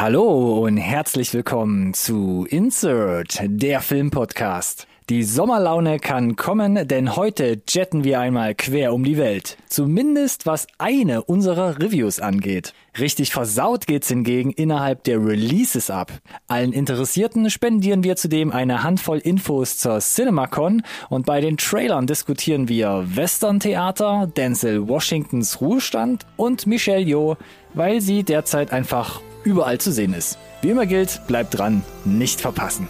Hallo und herzlich willkommen zu Insert, der Filmpodcast. Die Sommerlaune kann kommen, denn heute jetten wir einmal quer um die Welt. Zumindest was eine unserer Reviews angeht. Richtig versaut geht's hingegen innerhalb der Releases ab. Allen Interessierten spendieren wir zudem eine Handvoll Infos zur CinemaCon und bei den Trailern diskutieren wir Western Theater, Denzel Washingtons Ruhestand und Michelle Yeoh, weil sie derzeit einfach überall zu sehen ist. Wie immer gilt, bleibt dran, nicht verpassen.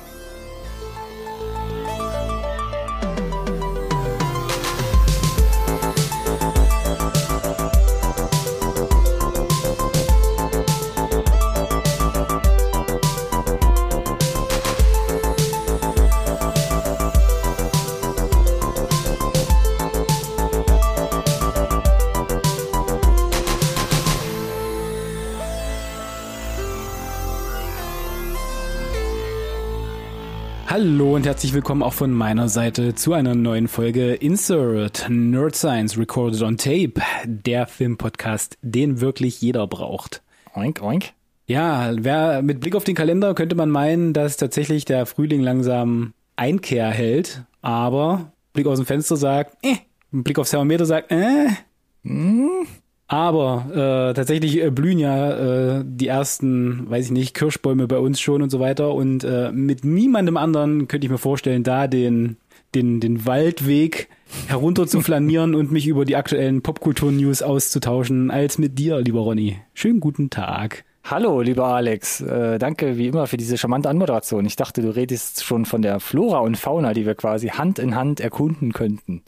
Hallo und herzlich willkommen auch von meiner Seite zu einer neuen Folge Insert Nerd Science Recorded on Tape, der Filmpodcast, den wirklich jeder braucht. Oink, oink. Ja, wer, mit Blick auf den Kalender könnte man meinen, dass tatsächlich der Frühling langsam Einkehr hält, aber Blick aus dem Fenster sagt, äh, Blick aufs Thermometer sagt, äh, mm, aber äh, tatsächlich äh, blühen ja äh, die ersten, weiß ich nicht, Kirschbäume bei uns schon und so weiter. Und äh, mit niemandem anderen könnte ich mir vorstellen, da den, den, den Waldweg herunter zu flanieren und mich über die aktuellen Popkultur-News auszutauschen, als mit dir, lieber Ronny. Schönen guten Tag. Hallo, lieber Alex. Äh, danke wie immer für diese charmante Anmoderation. Ich dachte, du redest schon von der Flora und Fauna, die wir quasi Hand in Hand erkunden könnten.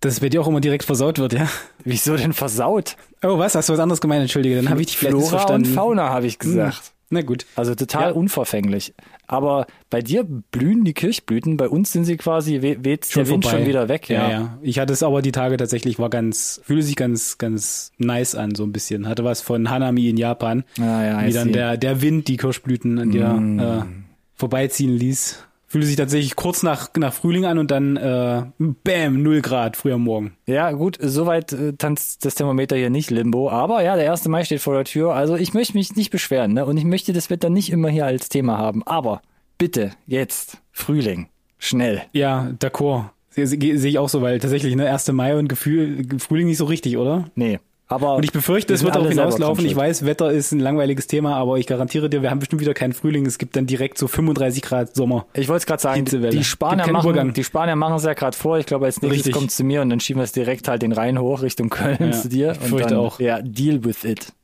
Dass es bei dir auch immer direkt versaut wird, ja? Wieso denn versaut? Oh, was? Hast du was anderes gemeint? Entschuldige, dann habe ich dich vielleicht Flora verstanden. und Fauna, habe ich gesagt. Hm. Na gut. Also total Ja. unverfänglich. Aber bei dir blühen die Kirchblüten, bei uns sind sie quasi, we- weht der Wind vorbei. schon wieder weg. Ja. Ja, ja, Ich hatte es aber die Tage tatsächlich, war ganz, fühlte sich ganz, ganz nice an, so ein bisschen. Hatte was von Hanami in Japan. Ah, ja, I wie dann. Mm. der, der Wind die Kirschblüten an dir äh, vorbeiziehen ließ. Fühlte sich tatsächlich kurz nach, nach Frühling an und dann äh, bam, null Grad früh am Morgen. Ja, gut, soweit äh, tanzt das Thermometer hier nicht Limbo. Aber ja, der 1. Mai steht vor der Tür. Also ich möchte mich nicht beschweren, ne? Und ich möchte das Wetter nicht immer hier als Thema haben. Aber bitte, jetzt, Frühling, schnell. Ja, d'accord. Sehe sehe ich auch so, weil tatsächlich, ne, 1. Mai und Gefühl, Frühling nicht so richtig, oder? Nee. Aber Und ich befürchte, es wird darauf hinauslaufen. Ich weiß, Wetter ist ein langweiliges Thema, aber ich garantiere dir, wir haben bestimmt wieder keinen Frühling. Es gibt dann direkt so 35 Grad Sommer. Ich wollte es gerade sagen, Hitzewelle. die Spanier, machen, Übergang. die Spanier machen es ja gerade vor. Ich glaube, als nächstes Richtig. kommt zu mir und dann schieben wir es direkt halt den Rhein hoch Richtung Köln zu dir. ich und fürchte dann, auch. Ja, deal with it.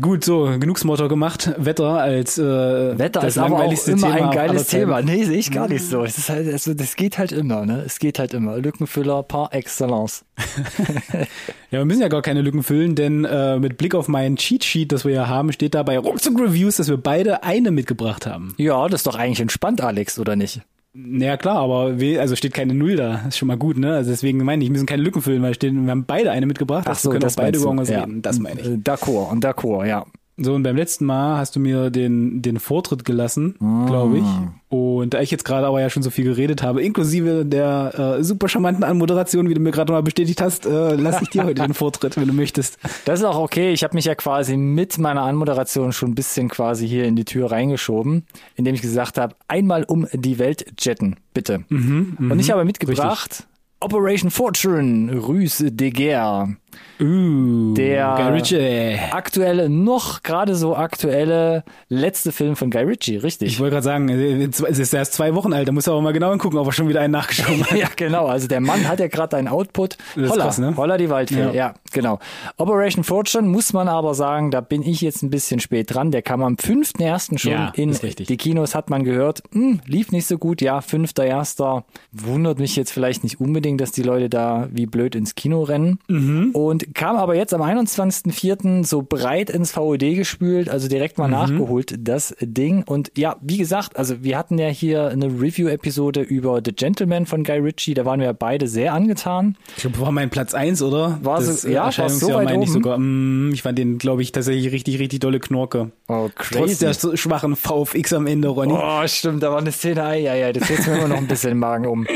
Gut, so, genug Smalltalk gemacht. Wetter als äh, Wetter das ist aber auch langweiligste immer Thema ein geiles. Thema. Nee, sehe ich gar nicht so. Es ist halt, also, das geht halt immer, ne? Es geht halt immer. Lückenfüller par excellence. Ja, wir müssen ja gar keine Lücken füllen, denn äh, mit Blick auf meinen Cheat Sheet, das wir ja haben, steht da bei Ruckzuck Reviews, dass wir beide eine mitgebracht haben. Ja, das ist doch eigentlich entspannt, Alex, oder nicht? Naja, klar, aber we- also steht keine Null da. Ist schon mal gut, ne? Also deswegen meine ich, wir müssen keine Lücken füllen, weil stehen, wir haben beide eine mitgebracht. also wir können auch beide über irgendwas ja. reden. Das meine ich. D'accord, und d'accord, ja. So, und beim letzten Mal hast du mir den, den Vortritt gelassen, glaube ich. Und da ich jetzt gerade aber ja schon so viel geredet habe, inklusive der äh, super charmanten Anmoderation, wie du mir gerade mal bestätigt hast, äh, lasse ich dir heute den Vortritt, wenn du möchtest. Das ist auch okay. Ich habe mich ja quasi mit meiner Anmoderation schon ein bisschen quasi hier in die Tür reingeschoben, indem ich gesagt habe, einmal um die Welt jetten, bitte. und ich habe mitgebracht Operation Fortune, Ruse de Guerre. Uh, Der- Guy Ritchie. Aktuelle, noch gerade so aktuelle letzte Film von Guy Ritchie, richtig. Ich wollte gerade sagen, äh, es ist erst zwei Wochen alt, da muss er aber mal genau hingucken, ob er schon wieder einen nachgeschoben hat. ja, genau. Also der Mann hat ja gerade einen Output. Das Holla, krass, ne? Holla die Waldfee. Ja. Ja. genau. Operation Fortune muss man aber sagen, da bin ich jetzt ein bisschen spät dran. Der kam am 5.1. schon Ja, in die Kinos, hat man gehört. Hm, lief nicht so gut. Ja, 5.1. Wundert mich jetzt vielleicht nicht unbedingt, dass die Leute da wie blöd ins Kino rennen. Mhm. Und kam aber jetzt am 21.04. so breit ins VOD gespült, also direkt Mhm. mal nachgeholt, das Ding. Und ja, wie gesagt, also wir hatten ja hier eine Review-Episode über The Gentleman von Guy Ritchie, da waren wir beide sehr angetan. Ich glaube, war mein Platz eins, oder? War so- das, äh, ja, so Erscheinungsjahr weit meine ich sogar. Mm, ich fand den, glaube ich, tatsächlich richtig, richtig dolle Knorke. Oh, Trotz der so schwachen VFX am Ende, Ronny. Oh, stimmt, da war eine Szene, ei, ei, ei, das setzt mir immer noch ein bisschen den Magen um.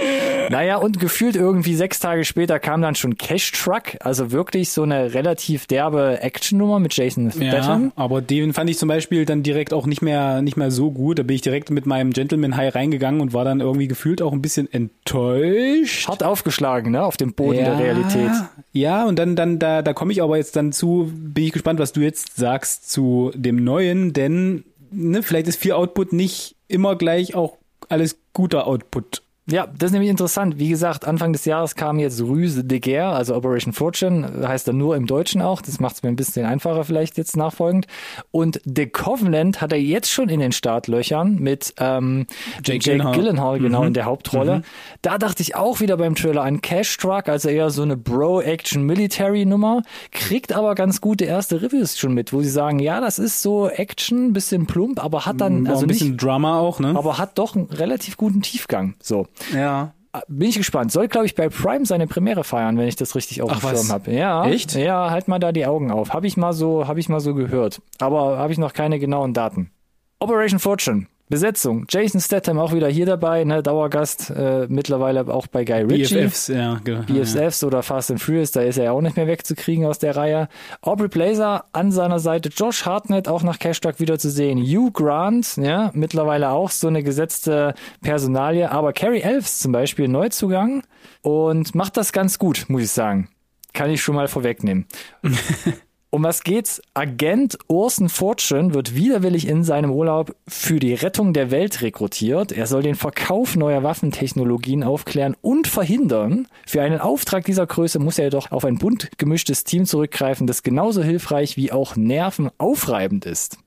Naja, und gefühlt irgendwie sechs Tage später kam dann schon Cash Truck, also wirklich so eine relativ derbe Actionnummer mit Jason Statham. Ja, aber den fand ich zum Beispiel dann direkt auch nicht mehr, nicht mehr so gut. Da bin ich direkt mit meinem Gentleman High reingegangen und war dann irgendwie gefühlt auch ein bisschen enttäuscht. Hart aufgeschlagen, ne, auf dem Boden der Realität. Ja, und dann, dann, da, da komme ich aber jetzt dann zu, bin ich gespannt, was du jetzt sagst zu dem Neuen, denn ne, vielleicht ist viel Output nicht immer gleich auch alles guter Output. Ja, das ist nämlich interessant. Wie gesagt, Anfang des Jahres kam jetzt Ruse de Guerre, also Operation Fortune, heißt er nur im Deutschen auch. Das macht es mir ein bisschen einfacher vielleicht jetzt nachfolgend. Und The Covenant hat er jetzt schon in den Startlöchern mit ähm, Jake, Jake Gyllenhaal, Gyllenhaal genau mhm. in der Hauptrolle. Mhm. Da dachte ich auch wieder beim Trailer an Cash Truck, also eher so eine Bro-Action-Military-Nummer, kriegt aber ganz gute erste Reviews schon mit, wo sie sagen, ja, das ist so Action, bisschen plump, aber hat dann also ein bisschen nicht, Drama auch, ne? Aber hat doch einen relativ guten Tiefgang. So. Ja. Bin ich gespannt. Soll, glaube ich, bei Prime seine Premiere feiern, wenn ich das richtig auf dem Schirm habe. Ja. Echt? Ja, halt mal da die Augen auf. Habe ich mal so, habe ich mal so gehört. Aber habe ich noch keine genauen Daten. Operation Fortune. Besetzung. Jason Statham auch wieder hier dabei, ne, Dauergast, äh, mittlerweile auch bei Guy Ritchie. BFFs, ja, genau. BFFs ja. oder Fast and Furious, da ist er ja auch nicht mehr wegzukriegen aus der Reihe. Aubrey Blazer an seiner Seite, Josh Hartnett auch nach Cashtag wieder zu sehen, Hugh Grant, ja, mittlerweile auch so eine gesetzte Personalie, aber Carrie Elves zum Beispiel Neuzugang und macht das ganz gut, muss ich sagen. Kann ich schon mal vorwegnehmen. Um was geht's? Agent Orson Fortune wird widerwillig in seinem Urlaub für die Rettung der Welt rekrutiert. Er soll den Verkauf neuer Waffentechnologien aufklären und verhindern. Für einen Auftrag dieser Größe muss er jedoch auf ein bunt gemischtes Team zurückgreifen, das genauso hilfreich wie auch nervenaufreibend ist.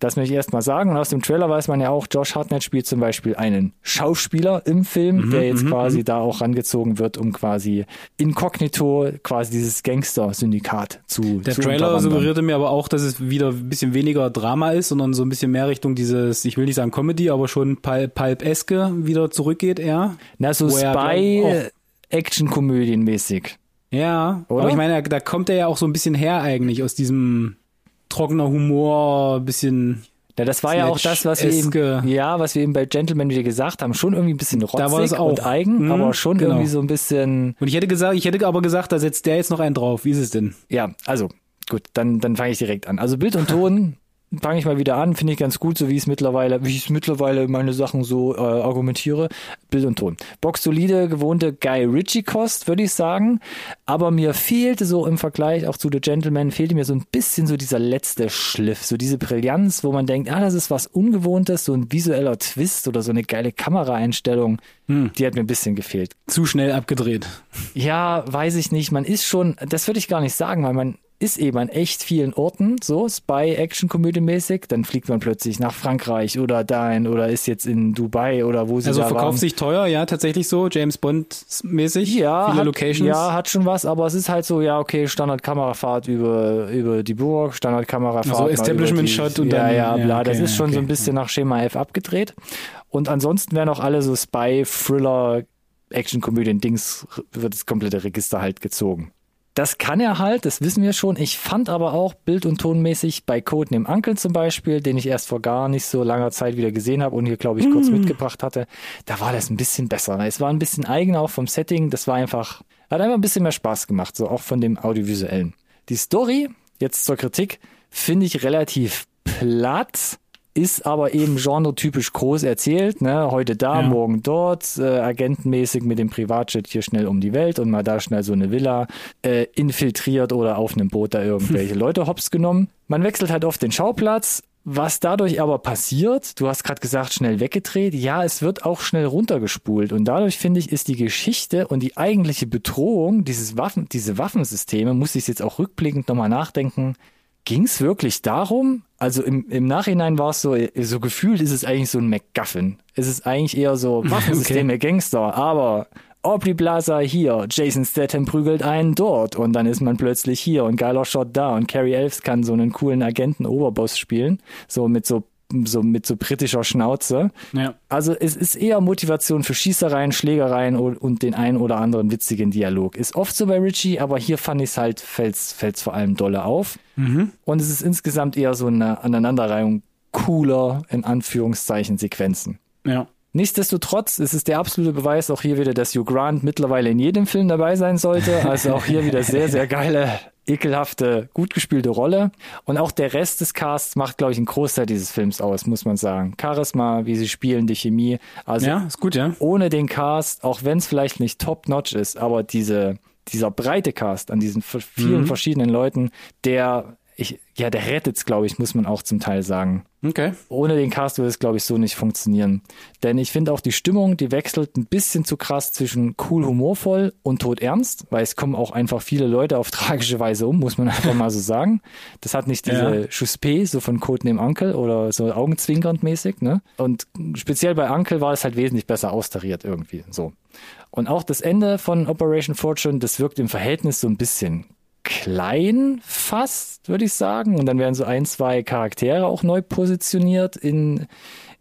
Das möchte ich erstmal sagen. Und aus dem Trailer weiß man ja auch, Josh Hartnett spielt zum Beispiel einen Schauspieler im Film, mhm, der jetzt mhm, quasi mhm. da auch rangezogen wird, um quasi inkognito quasi dieses Gangster-Syndikat zu Der zu Trailer suggerierte mir aber auch, dass es wieder ein bisschen weniger Drama ist, sondern so ein bisschen mehr Richtung dieses, ich will nicht sagen Comedy, aber schon Pulp-eske wieder zurückgeht eher. Na, so Spy-Action-Komödien-mäßig. Ja, Oder? aber ich meine, da kommt er ja auch so ein bisschen her eigentlich aus diesem trockener Humor, bisschen ja, das war ja auch das, was wir eben, ja, was wir eben bei Gentleman wieder gesagt haben. Schon irgendwie ein bisschen rotzig da war es auch. und eigen, mhm, aber schon genau. irgendwie so ein bisschen. Und ich hätte gesagt, ich hätte aber gesagt, da setzt der jetzt noch einen drauf. Wie ist es denn? Ja, also gut, dann dann fange ich direkt an. Also Bild und Ton fange ich mal wieder an, finde ich ganz gut, so wie ich es mittlerweile, wie ich es mittlerweile meine Sachen so äh, argumentiere. Bild und Ton. Box solide, gewohnte Guy Ritchie Kost, würde ich sagen. Aber mir fehlte so im Vergleich auch zu The Gentleman, fehlte mir so ein bisschen so dieser letzte Schliff, so diese Brillanz, wo man denkt, ah, das ist was Ungewohntes, so ein visueller Twist oder so eine geile Kameraeinstellung. Hm. Die hat mir ein bisschen gefehlt. Zu schnell abgedreht. Ja, weiß ich nicht. Man ist schon, das würde ich gar nicht sagen, weil man ist eben an echt vielen Orten, so Spy-Action-Komödie-mäßig. Dann fliegt man plötzlich nach Frankreich oder dahin oder ist jetzt in Dubai oder wo sie Also da verkauft waren. sich teuer, ja, tatsächlich so, James Bond-mäßig. Ja, viele hat, Locations. ja, hat schon was, aber es ist halt so, ja, okay, Standard-Kamerafahrt über, über die Burg, Standard-Kamerafahrt. Also Establishment-Shot und dann. Ja, bla, ja, okay, das ist schon okay. so ein bisschen nach Schema F abgedreht. Und ansonsten werden auch alle so Spy-Thriller, Action-Komödien-Dings, wird das komplette Register halt gezogen. Das kann er halt, das wissen wir schon. Ich fand aber auch bild- und tonmäßig bei Code Name Uncle zum Beispiel, den ich erst vor gar nicht so langer Zeit wieder gesehen habe und hier, glaube ich, kurz Mm. mitgebracht hatte, da war das ein bisschen besser. Es war ein bisschen eigen auch vom Setting. Das war einfach, hat einfach ein bisschen mehr Spaß gemacht, so auch von dem Audiovisuellen. Die Story, jetzt zur Kritik, finde ich relativ platt ist aber eben genretypisch groß erzählt, ne? Heute da, Ja. morgen dort, äh, agentenmäßig mit dem Privatjet hier schnell um die Welt und mal da schnell so eine Villa äh, infiltriert oder auf einem Boot da irgendwelche Leute hops genommen. Man wechselt halt oft den Schauplatz. Was dadurch aber passiert, du hast gerade gesagt, schnell weggedreht, ja, es wird auch schnell runtergespult. Und dadurch, finde ich, ist die Geschichte und die eigentliche Bedrohung, dieses Waffen, diese Waffensysteme, muss ich jetzt auch rückblickend nochmal nachdenken, Ging es wirklich darum? Also im, im Nachhinein war es so, so gefühlt ist es eigentlich so ein MacGuffin. Es ist eigentlich eher so Waffensysteme, Gangster, aber Aubrey Plaza hier, Jason Statham prügelt einen dort. Und dann ist man plötzlich hier und geiler Shot da. Und Carrie Elves kann so einen coolen Agenten-Oberboss spielen, so mit so so mit so britischer Schnauze. Ja. Also es ist eher Motivation für Schießereien, Schlägereien und, den einen oder anderen witzigen Dialog. Ist oft so bei Richie, aber hier fand ich es halt, fällt's, fällt's vor allem dolle auf. Mhm. Und es ist insgesamt eher so eine Aneinanderreihung cooler, in Anführungszeichen, Sequenzen. Ja. Nichtsdestotrotz ist es der absolute Beweis auch hier wieder, dass Hugh Grant mittlerweile in jedem Film dabei sein sollte. Also auch hier wieder sehr, sehr geile, ekelhafte, gut gespielte Rolle. Und auch der Rest des Casts macht, glaube ich, einen Großteil dieses Films aus, muss man sagen. Charisma, wie sie spielen, die Chemie. Also Ja, ist gut, ja. ohne den Cast, auch wenn es vielleicht nicht top-notch ist, aber diese, dieser breite Cast an diesen vielen verschiedenen Leuten, der, ich, ja, der rettet's, glaube ich, muss man auch zum Teil sagen. Okay. Ohne den Cast würde es, glaube ich, so nicht funktionieren. Denn ich finde auch die Stimmung, die wechselt ein bisschen zu krass zwischen cool humorvoll und tot ernst, weil es kommen auch einfach viele Leute auf tragische Weise um, muss man einfach mal so sagen. Das hat nicht diese Ja. Chuspé, so von Codename Uncle oder so augenzwinkernd mäßig, ne? Und speziell bei Uncle war es halt wesentlich besser austariert irgendwie, so. Und auch das Ende von Operation Fortune, das wirkt im Verhältnis so ein bisschen klein fast, würde ich sagen. Und dann werden so ein, zwei Charaktere auch neu positioniert in,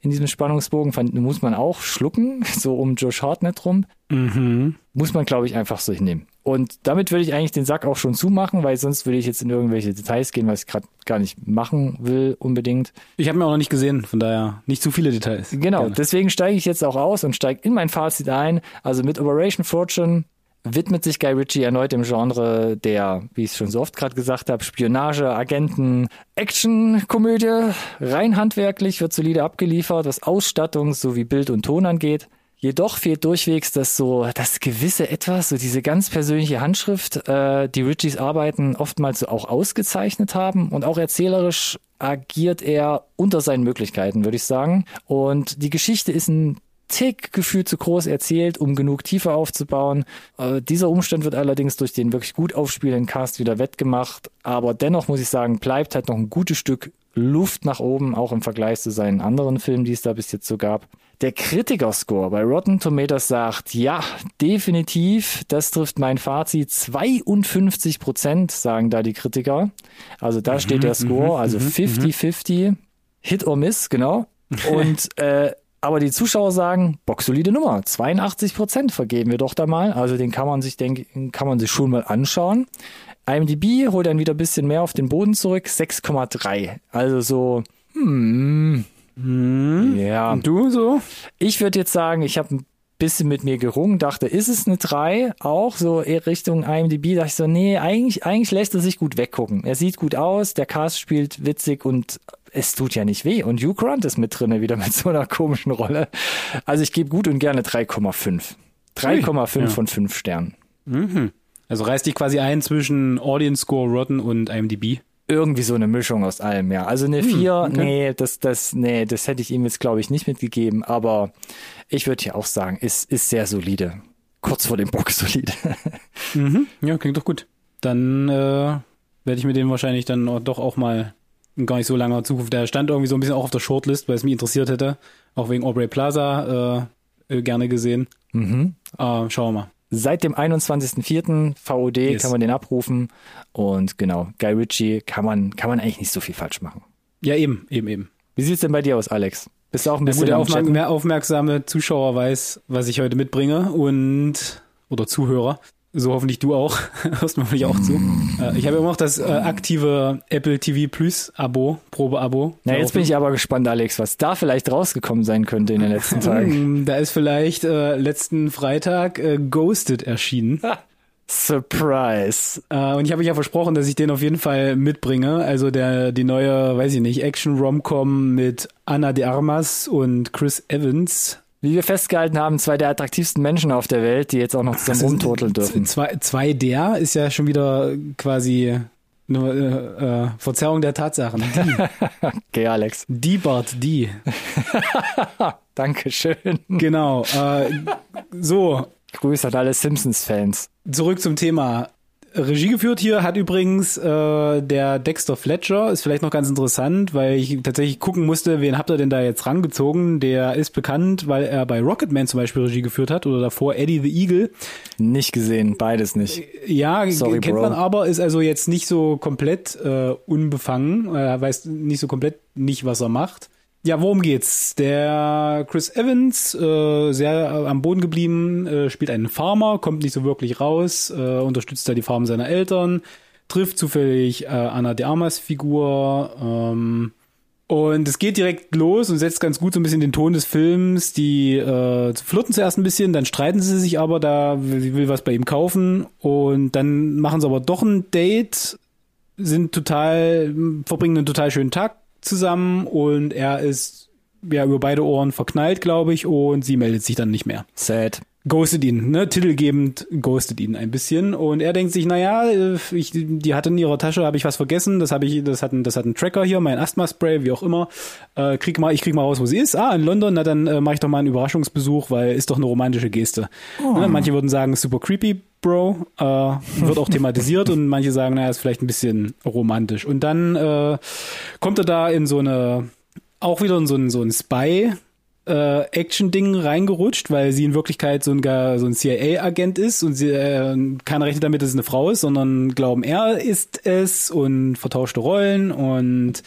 in diesem Spannungsbogen. Muss man auch schlucken, so um Josh Hartnett rum. Mhm. Muss man, glaube ich, einfach so hinnehmen. Und damit würde ich eigentlich den Sack auch schon zumachen, weil sonst würde ich jetzt in irgendwelche Details gehen, was ich gerade gar nicht machen will unbedingt. Ich habe mir auch noch nicht gesehen, von daher nicht zu viele Details. Genau, Gerne. deswegen steige ich jetzt auch aus und steige in mein Fazit ein. Also mit Operation Fortune widmet sich Guy Ritchie erneut dem Genre der, wie ich es schon so oft gerade gesagt habe, Spionage, Agenten, Action-Komödie. Rein handwerklich wird solide abgeliefert, was Ausstattung sowie Bild und Ton angeht. Jedoch fehlt durchwegs das so, das gewisse Etwas, so diese ganz persönliche Handschrift, äh, die Ritchies Arbeiten oftmals so auch ausgezeichnet haben und auch erzählerisch agiert er unter seinen Möglichkeiten, würde ich sagen. Und die Geschichte ist ein Tick gefühlt zu groß erzählt, um genug Tiefe aufzubauen. Äh, dieser Umstand wird allerdings durch den wirklich gut aufspielenden Cast wieder wettgemacht. Aber dennoch muss ich sagen, bleibt halt noch ein gutes Stück Luft nach oben, auch im Vergleich zu seinen anderen Filmen, die es da bis jetzt so gab. Der Kritikerscore bei Rotten Tomatoes sagt, ja, definitiv, das trifft mein Fazit. 52 Prozent sagen da die Kritiker. Also da steht der Score, also 50-50. Hit or Miss, genau. Und äh, aber die Zuschauer sagen, boxsolide Nummer, 82 Prozent vergeben wir doch da mal. Also den kann man sich, denke kann man sich schon mal anschauen. IMDb holt dann wieder ein bisschen mehr auf den Boden zurück, 6,3. Also so, hm, ja. Und du so? Ich würde jetzt sagen, ich habe ein bisschen mit mir gerungen, dachte, ist es eine 3? Auch so eher Richtung IMDb, dachte ich so, nee, eigentlich, eigentlich lässt er sich gut weggucken. Er sieht gut aus, der Cast spielt witzig und es tut ja nicht weh. Und Hugh Grant ist mit drinne wieder mit so einer komischen Rolle. Also ich gebe gut und gerne 3,5. 3,5 ja. von 5 Sternen. Also reißt dich quasi ein zwischen Audience Score, Rotten und IMDb. Irgendwie so eine Mischung aus allem, ja. Also eine 4, okay. nee, das, das, nee, das hätte ich ihm jetzt, glaube ich, nicht mitgegeben, aber ich würde hier auch sagen, ist, ist sehr solide. Kurz vor dem Box solide. Mhm. Ja, klingt doch gut. Dann äh, werde ich mir den wahrscheinlich dann doch auch mal in gar nicht so langer Zukunft. Der stand irgendwie so ein bisschen auch auf der Shortlist, weil es mich interessiert hätte. Auch wegen Aubrey Plaza äh, äh, gerne gesehen. Mhm. Äh, schauen wir mal. Seit dem 21.04. VOD Yes. kann man den abrufen und genau, Guy Ritchie kann man, kann man eigentlich nicht so viel falsch machen. Ja, eben, eben, eben. Wie sieht's denn bei dir aus, Alex? Bist du auch ein Der bisschen gute Chatten? mehr aufmerksame Zuschauer weiß, was ich heute mitbringe und oder Zuhörer. So hoffentlich du auch. Hörst mir hoffentlich auch zu. Äh, ich habe immer noch das äh, aktive Apple TV Plus Abo, Probeabo. Na, jetzt bin ich aber gespannt, Alex, was da vielleicht rausgekommen sein könnte in den letzten Tagen. Hm, Da ist vielleicht äh, letzten Freitag äh, Ghosted erschienen. Surprise. Äh, und ich habe euch ja versprochen, dass ich den auf jeden Fall mitbringe. Also der die neue, weiß ich nicht, Action-Rom-Com mit Anna de Armas und Chris Evans. Wie wir festgehalten haben, zwei der attraktivsten Menschen auf der Welt, die jetzt auch noch zusammen rumturteln dürfen. Zwei, zwei der ist ja schon wieder quasi eine äh, äh, Verzerrung der Tatsachen. Die, Okay, Alex. die Bart, die. Dankeschön. Genau. Äh, so, Grüße an alle Simpsons-Fans. zurück zum Thema. Regie geführt hier hat übrigens äh, der Dexter Fletcher, ist vielleicht noch ganz interessant, weil ich tatsächlich gucken musste, wen habt ihr denn da jetzt rangezogen? Der ist bekannt, weil er bei Rocketman zum Beispiel Regie geführt hat oder davor Eddie the Eagle. Nicht gesehen, beides nicht. Ja, Sorry, kennt Bro. man aber, ist also jetzt nicht so komplett äh, unbefangen, er weiß nicht so komplett nicht, was er macht. Ja, worum geht's? Der Chris Evans, äh, sehr äh, am Boden geblieben, äh, spielt einen Farmer, kommt nicht so wirklich raus, äh, unterstützt da die Farm seiner Eltern, trifft zufällig äh, Anna de Armas Figur, ähm, Und es geht direkt los und setzt ganz gut so ein bisschen den Ton des Films. Die äh, flirten zuerst ein bisschen, dann streiten sie sich aber, da sie will was bei ihm kaufen und dann machen sie aber doch ein Date, sind total, verbringen einen total schönen Tag zusammen und er ist ja über beide Ohren verknallt, glaube ich, und sie meldet sich dann nicht mehr. Sad. Ghostet ihn, ne? Titelgebend ghostet ihn ein bisschen. Und er denkt sich, naja, ich, die hatte in ihrer Tasche, habe ich was vergessen, das habe ich, das hat ein, das hat ein Tracker hier, mein Asthma-Spray, wie auch immer. Äh, krieg mal, ich krieg mal raus, wo sie ist. Ah, in London, na dann äh, mache ich doch mal einen Überraschungsbesuch, weil ist doch eine romantische Geste. Oh. Ne? Manche würden sagen, super creepy, Bro, äh, wird auch thematisiert und manche sagen, naja, ist vielleicht ein bisschen romantisch. Und dann äh, kommt er da in so eine, auch wieder in so ein, so ein Spy, äh, Action-Ding reingerutscht, weil sie in Wirklichkeit so ein, so ein CIA-Agent ist und sie äh, keiner rechnet damit, dass es eine Frau ist, sondern glauben, er ist es und vertauschte Rollen und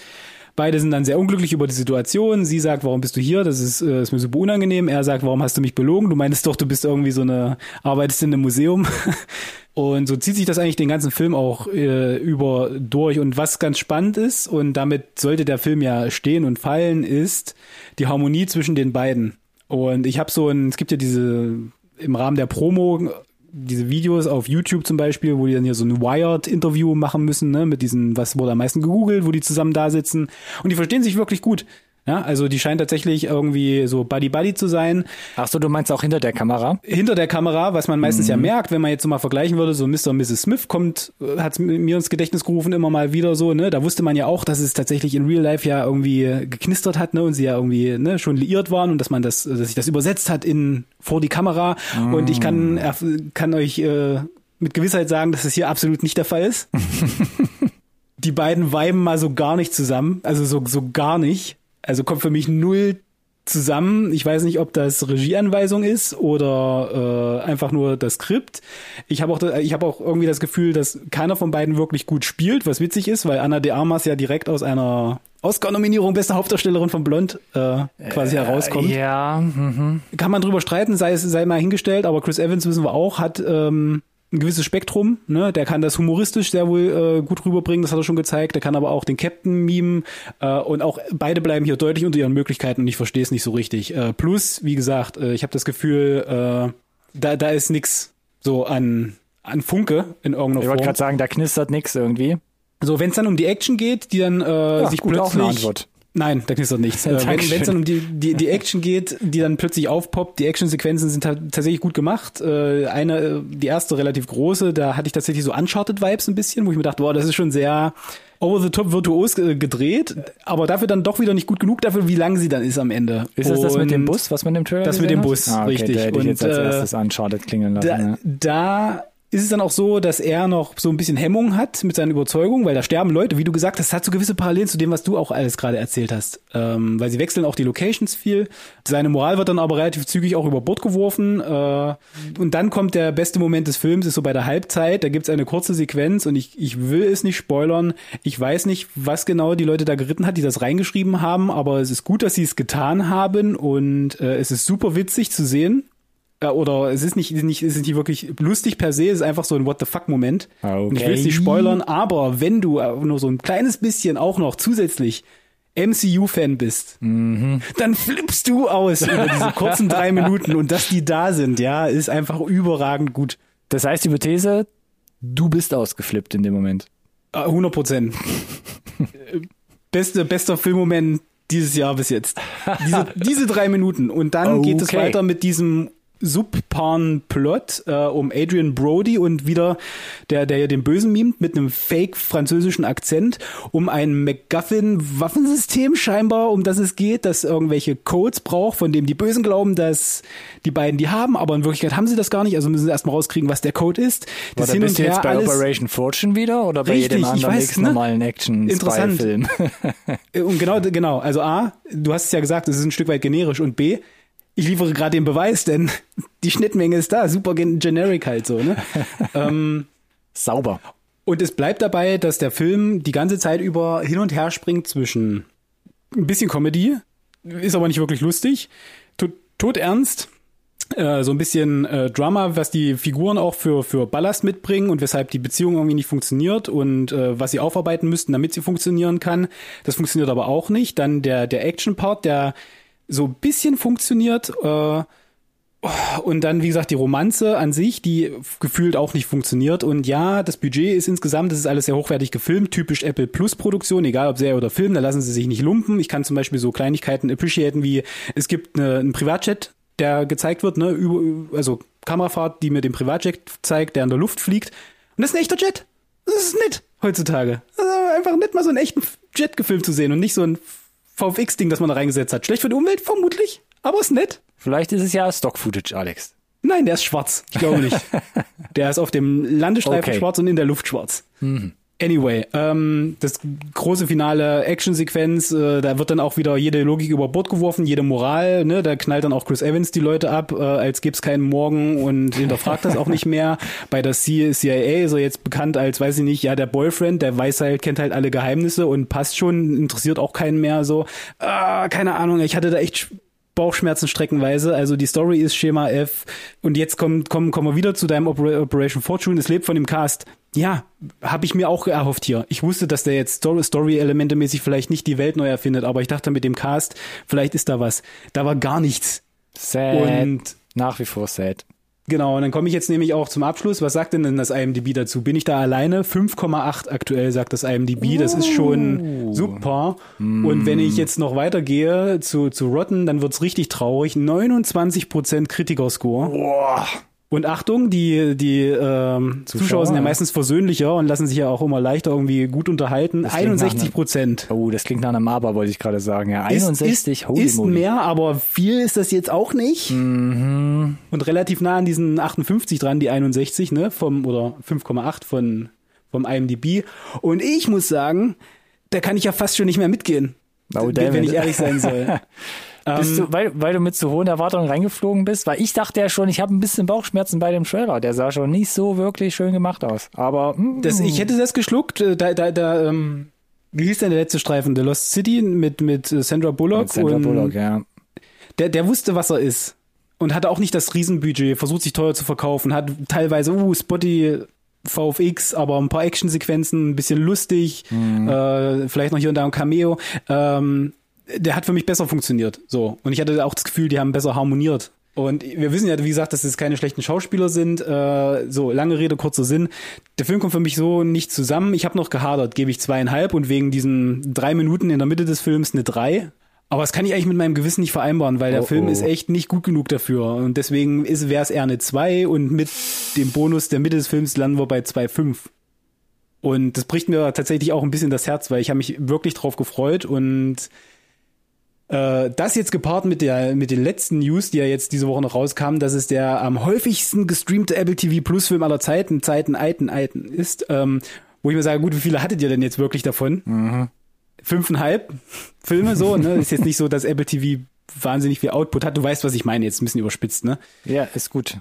Beide sind dann sehr unglücklich über die Situation. Sie sagt, warum bist du hier? Das ist, äh, ist mir super unangenehm. Er sagt, warum hast du mich belogen? Du meinst doch, du bist irgendwie so eine, arbeitest in einem Museum. Und so zieht sich das eigentlich den ganzen Film auch äh, über durch. Und was ganz spannend ist, und damit sollte der Film ja stehen und fallen, ist die Harmonie zwischen den beiden. Und ich habe so ein, es gibt ja diese im Rahmen der Promo diese Videos auf YouTube zum Beispiel, wo die dann hier so ein Wired-Interview machen müssen, ne, mit diesen, was wurde am meisten gegoogelt, wo die zusammen da sitzen. Und die verstehen sich wirklich gut. Ja, also die scheint tatsächlich irgendwie so Buddy-Buddy zu sein. Ach so, du meinst auch hinter der Kamera? Hinter der Kamera, was man meistens mhm. ja merkt, wenn man jetzt so mal vergleichen würde, so Mr. und Mrs. Smith kommt, hat mir ins Gedächtnis gerufen, immer mal wieder so, ne? Da wusste man ja auch, dass es tatsächlich in Real Life ja irgendwie geknistert hat, ne? Und sie ja irgendwie, ne, schon liiert waren und dass man das, dass sich das übersetzt hat in, vor die Kamera. Mhm. Und ich kann, kann euch äh, mit Gewissheit sagen, dass es hier absolut nicht der Fall ist. die beiden weiben mal so gar nicht zusammen, also so, so gar nicht. Also kommt für mich null zusammen. Ich weiß nicht, ob das Regieanweisung ist oder äh, einfach nur das Skript. Ich habe auch, ich habe auch irgendwie das Gefühl, dass keiner von beiden wirklich gut spielt, was witzig ist, weil Anna de Armas ja direkt aus einer Oscar-Nominierung beste Hauptdarstellerin von Blond äh, quasi äh, herauskommt. Ja. Mhm. Kann man drüber streiten, sei es sei mal hingestellt, aber Chris Evans wissen wir auch, hat ähm, ein gewisses Spektrum. Ne? Der kann das humoristisch sehr wohl äh, gut rüberbringen, das hat er schon gezeigt. Der kann aber auch den Captain mimen äh, und auch beide bleiben hier deutlich unter ihren Möglichkeiten und ich verstehe es nicht so richtig. Äh, plus, wie gesagt, äh, ich habe das Gefühl, äh, da, da ist nix so an, an Funke in irgendeiner Form. Ich wollte gerade sagen, da knistert nix irgendwie. So, wenn es dann um die Action geht, die dann äh, ja, sich plötzlich. Nein, da knistert nichts. Äh, wenn es dann um die, die, die Action geht, die dann plötzlich aufpoppt, die Actionsequenzen sind tatsächlich gut gemacht. Äh, eine, äh, die erste relativ große, da hatte ich tatsächlich so Uncharted-Vibes ein bisschen, wo ich mir dachte, boah, das ist schon sehr over the top virtuos gedreht, aber dafür dann doch wieder nicht gut genug dafür, wie lang sie dann ist am Ende. Ist das das mit dem Bus, was man im Trailer Das mit dem Bus, ah, okay, richtig. Der hätte ich jetzt als erstes Uncharted klingeln lassen. Da, ja. da ist es dann auch so, dass er noch so ein bisschen Hemmung hat mit seinen Überzeugungen, weil da sterben Leute, wie du gesagt hast, hat so gewisse Parallelen zu dem, was du auch alles gerade erzählt hast. Ähm, weil sie wechseln auch die Locations viel. Seine Moral wird dann aber relativ zügig auch über Bord geworfen. Äh, und dann kommt der beste Moment des Films, ist so bei der Halbzeit. Da gibt's eine kurze Sequenz und ich, ich will es nicht spoilern. Ich weiß nicht, was genau die Leute da geritten hat, die das reingeschrieben haben, aber es ist gut, dass sie es getan haben und äh, es ist super witzig zu sehen oder es ist nicht, nicht, es ist nicht wirklich lustig per se, es ist einfach so ein What the fuck Moment. Okay. Und ich will es nicht spoilern, aber wenn du nur so ein kleines bisschen auch noch zusätzlich MCU-Fan bist, mhm. dann flippst du aus über diese kurzen drei Minuten und dass die da sind, ja, ist einfach überragend gut. Das heißt, die Hypothese, du bist ausgeflippt in dem Moment. 100 äh, Prozent. Beste, bester Filmmoment dieses Jahr bis jetzt. Diese, diese drei Minuten. Und dann okay. geht es weiter mit diesem Subpan-Plot äh, um Adrian Brody und wieder der, der ja den Bösen mimt mit einem fake französischen Akzent um ein MacGuffin-Waffensystem scheinbar, um das es geht, das irgendwelche Codes braucht, von dem die Bösen glauben, dass die beiden die haben, aber in Wirklichkeit haben sie das gar nicht, also müssen sie erstmal rauskriegen, was der Code ist. Das oder hin bist und her jetzt bei Operation Fortune wieder oder bei richtig, jedem anderen weiß, ne? normalen action film und genau, genau, also A, du hast es ja gesagt, es ist ein Stück weit generisch und B, ich liefere gerade den Beweis, denn die Schnittmenge ist da, super generic halt so, ne? ähm, Sauber. Und es bleibt dabei, dass der Film die ganze Zeit über hin und her springt zwischen ein bisschen Comedy, ist aber nicht wirklich lustig, tot, tot ernst, äh, so ein bisschen äh, Drama, was die Figuren auch für, für Ballast mitbringen und weshalb die Beziehung irgendwie nicht funktioniert und äh, was sie aufarbeiten müssten, damit sie funktionieren kann. Das funktioniert aber auch nicht. Dann der, der Action-Part, der so ein bisschen funktioniert. Äh, und dann, wie gesagt, die Romanze an sich, die gefühlt auch nicht funktioniert. Und ja, das Budget ist insgesamt, das ist alles sehr hochwertig gefilmt, typisch Apple Plus Produktion, egal ob Serie oder Film, da lassen sie sich nicht lumpen. Ich kann zum Beispiel so Kleinigkeiten appreciaten wie, es gibt eine, einen Privatjet, der gezeigt wird, ne, über, also Kamerafahrt, die mir den Privatjet zeigt, der in der Luft fliegt. Und das ist ein echter Jet. Das ist nett heutzutage. Also einfach nett mal so einen echten Jet gefilmt zu sehen und nicht so ein VFX-Ding, das man da reingesetzt hat. Schlecht für die Umwelt, vermutlich, aber ist nett. Vielleicht ist es ja Stock-Footage, Alex. Nein, der ist schwarz. Ich glaube nicht. der ist auf dem Landestreifen Okay. schwarz und in der Luft schwarz. Anyway, ähm, das große finale Actionsequenz, äh, da wird dann auch wieder jede Logik über Bord geworfen, jede Moral, ne, da knallt dann auch Chris Evans die Leute ab, äh, als gibt's keinen Morgen und hinterfragt das auch nicht mehr. Bei der CIA ist er jetzt bekannt als, weiß ich nicht, ja, der Boyfriend, der weiß halt, kennt halt alle Geheimnisse und passt schon, interessiert auch keinen mehr so. Ah, keine Ahnung, ich hatte da echt Bauchschmerzen streckenweise. Also die Story ist Schema F. Und jetzt kommen, kommen, kommen wir wieder zu deinem Opera Operation Fortune. Es lebt von dem Cast. Ja, habe ich mir auch erhofft hier. Ich wusste, dass der jetzt Story- Story-Elemente mäßig vielleicht nicht die Welt neu erfindet, aber ich dachte mit dem Cast, vielleicht ist da was. Da war gar nichts. Sad. Und Nach wie vor sad. Genau, und dann komme ich jetzt nämlich auch zum Abschluss. Was sagt denn denn das IMDb dazu? Bin ich da alleine? 5,8 aktuell sagt das IMDb. Das ist schon super. Und wenn ich jetzt noch weitergehe zu, zu Rotten, dann wird's richtig traurig. 29% Kritikerscore. Boah. Und Achtung, die, die ähm, Zuschauer sind ja meistens versöhnlicher und lassen sich ja auch immer leichter irgendwie gut unterhalten. Das klingt nach 61 Prozent. Oh, das klingt nach einem Aber, wollte ich gerade sagen. Ja, 61, ist, holy ist mehr, aber viel ist das jetzt auch nicht. Mhm. Und relativ nah an diesen 58 dran, die 61, ne, vom, oder 5,8 von, vom IMDb. Und ich muss sagen, da kann ich ja fast schon nicht mehr mitgehen. Oh, wenn ich ehrlich sein soll. Bist Ähm, du, weil, weil du mit zu hohen Erwartungen reingeflogen bist? Weil ich dachte ja schon, ich habe ein bisschen Bauchschmerzen bei dem Trailer. Der sah schon nicht so wirklich schön gemacht aus. Aber mm, Das, ich hätte das geschluckt. äh, Da, da, da, ähm, wie hieß denn der letzte Streifen? The Lost City mit, mit äh, Sandra Bullock. mit Sandra und Bullock, ja. Der, der wusste, was er ist. Und hatte auch nicht das Riesenbudget, versucht sich teuer zu verkaufen, hat teilweise, uh, Spotty VFX, aber ein paar Actionsequenzen, ein bisschen lustig, äh, vielleicht noch hier und da ein Cameo. Ähm, der hat für mich besser funktioniert. So. Und ich hatte auch das Gefühl, die haben besser harmoniert. Und wir wissen ja, wie gesagt, dass es keine schlechten Schauspieler sind. Äh, so, lange Rede, kurzer Sinn. Der Film kommt für mich so nicht zusammen. Ich habe noch gehadert, gebe ich zweieinhalb und wegen diesen drei Minuten in der Mitte des Films eine drei. Aber das kann ich eigentlich mit meinem Gewissen nicht vereinbaren, weil der Oh, Film oh. ist echt nicht gut genug dafür. Und deswegen wäre es eher eine 2 und mit dem Bonus der Mitte des Films landen wir bei 2,5. Und das bricht mir tatsächlich auch ein bisschen das Herz, weil ich habe mich wirklich drauf gefreut und äh, das jetzt gepaart mit der mit den letzten News, die ja jetzt diese Woche noch rauskamen, dass es der am häufigsten gestreamte Apple TV Plus Film aller Zeiten, Zeiten, Eiten, Eiten ist, ähm, wo ich mir sage, gut, wie viele hattet ihr denn jetzt wirklich davon? Fünfeinhalb Filme so, ne? Ist jetzt nicht so, dass Apple TV wahnsinnig viel Output hat. Du weißt, was ich meine, jetzt ein bisschen überspitzt, ne? Ja, ist gut.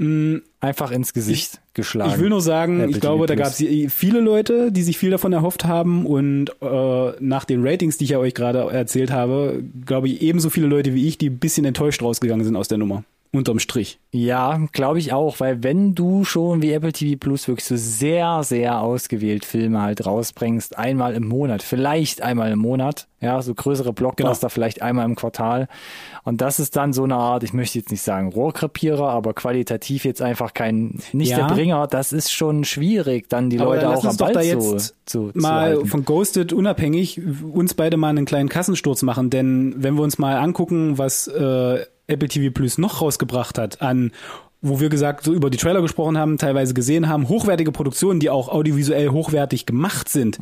Einfach ins Gesicht geschlagen. Mm. Ich will nur sagen, ich glaube, da gab es viele Leute, die sich viel davon erhofft haben und äh, nach den Ratings, die ich ja euch gerade erzählt habe, glaube ich ebenso viele Leute wie ich, die ein bisschen enttäuscht rausgegangen sind aus der Nummer. Unterm Strich. Ja, glaube ich auch, weil wenn du schon wie Apple TV Plus wirklich so sehr, sehr ausgewählt Filme halt rausbringst, einmal im Monat, vielleicht einmal im Monat, ja, so größere Blockbuster Genau. vielleicht einmal im Quartal. Und das ist dann so eine Art, ich möchte jetzt nicht sagen Rohrkrepierer, aber qualitativ jetzt einfach kein, nicht Ja. der Bringer, das ist schon schwierig, dann die Aber Leute dann auch am Ball da zu, jetzt zu, zu mal halten. von Ghosted unabhängig uns beide mal einen kleinen Kassensturz machen, denn wenn wir uns mal angucken, was äh, Apple TV Plus noch rausgebracht hat an wo wir gesagt so über die Trailer gesprochen haben, teilweise gesehen haben, hochwertige Produktionen, die auch audiovisuell hochwertig gemacht sind.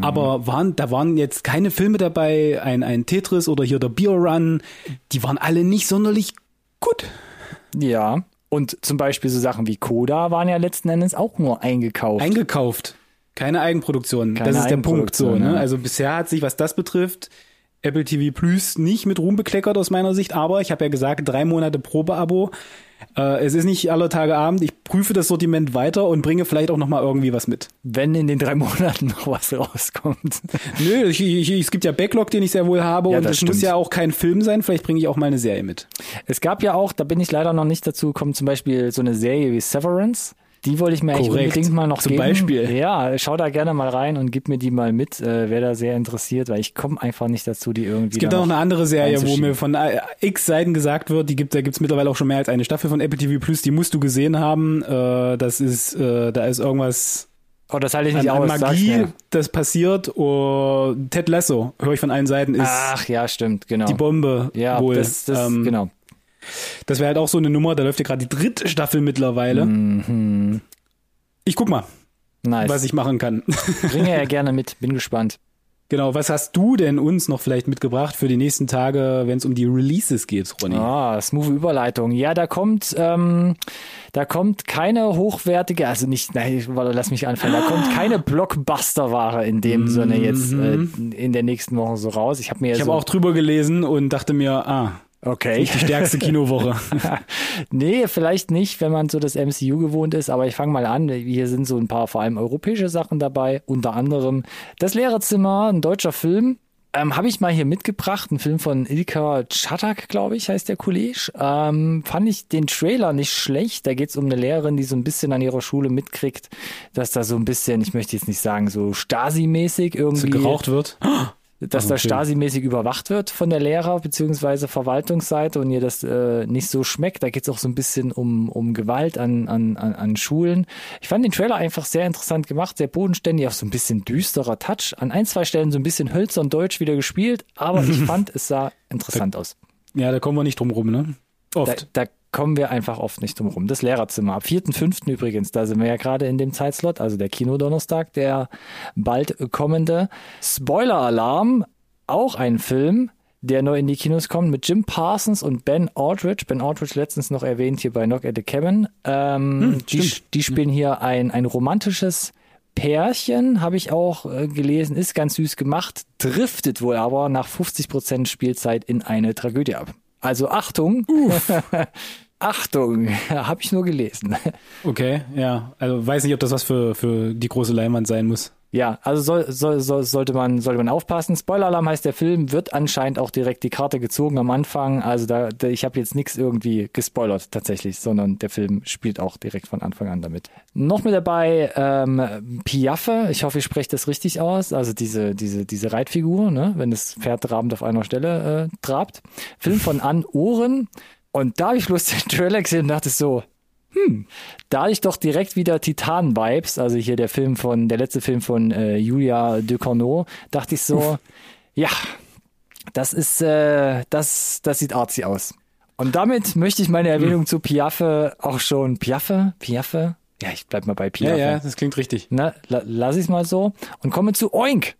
Aber waren, da waren jetzt keine Filme dabei, ein, ein Tetris oder hier der Beer Run, die waren alle nicht sonderlich gut. Ja. Und zum Beispiel so Sachen wie Coda waren ja letzten Endes auch nur eingekauft. Eingekauft. Keine Eigenproduktion. Keine das ist der Punkt so. Ne? ja. Also bisher hat sich, was das betrifft, Apple TV Plus nicht mit Ruhm bekleckert aus meiner Sicht, aber ich habe ja gesagt, drei Monate Probeabo. Äh, es ist nicht aller Tage Abend. Ich prüfe das Sortiment weiter und bringe vielleicht auch noch mal irgendwie was mit. Wenn in den drei Monaten noch was rauskommt. Nö, ich, ich, es gibt ja Backlog, den ich sehr wohl habe Ja, und das es muss ja auch kein Film sein. Vielleicht bringe ich auch mal eine Serie mit. Es gab ja auch, da bin ich leider noch nicht dazu gekommen, zum Beispiel so eine Serie wie Severance. Die wollte ich mir eigentlich Korrekt. unbedingt mal noch Zum geben. Beispiel. Ja, schau da gerne mal rein und gib mir die mal mit, äh, wer da sehr interessiert, weil ich komme einfach nicht dazu, die irgendwie. Es gibt da auch noch eine andere Serie, wo mir von äh, x Seiten gesagt wird, die gibt, da gibt's mittlerweile auch schon mehr als eine Staffel von Apple TV Plus, die musst du gesehen haben. Äh, das ist, äh, da ist irgendwas Oh, das halte ich an, nicht an aus. sag's Magie, das passiert. Oh, Ted Lasso, höre ich von allen Seiten, ist Ach ja, stimmt, genau. die Bombe ja, wohl. das, das ähm, genau. Das wäre halt auch so eine Nummer, da läuft ja gerade die dritte Staffel mittlerweile. Mhm. Ich guck mal, Nice. was ich machen kann. Bringe ja gerne mit, bin gespannt. genau, was hast du denn uns noch vielleicht mitgebracht für die nächsten Tage, wenn es um die Releases geht, Ronny? Ah, smooth Überleitung. Ja, da kommt, ähm, da kommt keine hochwertige, also nicht, nein, warte, lass mich anfangen, da kommt keine Blockbuster-Ware in dem Sinne jetzt äh, in der nächsten Woche so raus. Ich habe mir Mhm. Ich so, habe auch drüber gelesen und dachte mir, ah, okay. nicht die stärkste Kinowoche. nee, vielleicht nicht, wenn man so das MCU gewohnt ist, aber ich fange mal an. Hier sind so ein paar vor allem europäische Sachen dabei, unter anderem Das Lehrerzimmer, ein deutscher Film. Ähm, Habe ich mal hier mitgebracht, ein Film von Ilka Chatak, glaube ich, heißt der Kollege. Ähm, fand ich den Trailer nicht schlecht. Da geht es um eine Lehrerin, die so ein bisschen an ihrer Schule mitkriegt, dass da so ein bisschen, ich möchte jetzt nicht sagen, so Stasi-mäßig So irgendwie geraucht wird. dass Ach, da okay. Stasi-mäßig überwacht wird von der Lehrer- bzw. Verwaltungsseite und ihr das äh, nicht so schmeckt. Da geht es auch so ein bisschen um, um Gewalt an, an, an, an Schulen. Ich fand den Trailer einfach sehr interessant gemacht, sehr bodenständig, auch so ein bisschen düsterer Touch. An ein, zwei Stellen so ein bisschen hölzern Deutsch wieder gespielt, aber ich fand, es sah interessant aus. Ja, da kommen wir nicht drum rum, ne? Da, Oft. da kommen wir einfach oft nicht drum rum. Das Lehrerzimmer. Ab 4.5. übrigens, da sind wir ja gerade in dem Zeitslot, also der Kinodonnerstag, der bald kommende. Spoiler-Alarm, auch ein Film, der neu in die Kinos kommt mit Jim Parsons und Ben Aldridge. Ben Aldridge letztens noch erwähnt hier bei Knock at the Cabin. Ähm, die, stimmt. die spielen hier ein, ein romantisches Pärchen, habe ich auch äh, gelesen, ist ganz süß gemacht, driftet wohl aber nach 50% Spielzeit in eine Tragödie ab. Also Achtung, Achtung, habe ich nur gelesen. Okay, ja. Also weiß nicht, ob das was für, für die große Leinwand sein muss. Ja, also soll, soll, soll, sollte man sollte man aufpassen. Spoiler-Alarm heißt der Film, wird anscheinend auch direkt die Karte gezogen am Anfang. Also da, da ich habe jetzt nichts irgendwie gespoilert tatsächlich, sondern der Film spielt auch direkt von Anfang an damit. Noch mit dabei ähm, Piaffe, ich hoffe, ich spreche das richtig aus. Also diese diese diese Reitfigur, ne, wenn das Pferd trabend auf einer Stelle äh, trabt. Film von Ann Ohren. Und da habe ich bloß den Trailer gesehen und dachte so, hm, da hatte ich doch direkt wieder Titan-Vibes, also hier der Film von, der letzte Film von äh, Julia Ducournau, dachte ich so, ja, das ist, äh, das, das sieht artsy aus. Und damit möchte ich meine Erwähnung zu Piaffe auch schon, Piaffe, Piaffe, ja, ich bleib mal bei Ja, Piaffe. ja, das klingt richtig. Na, la, lass ich mal so und komme zu Oink,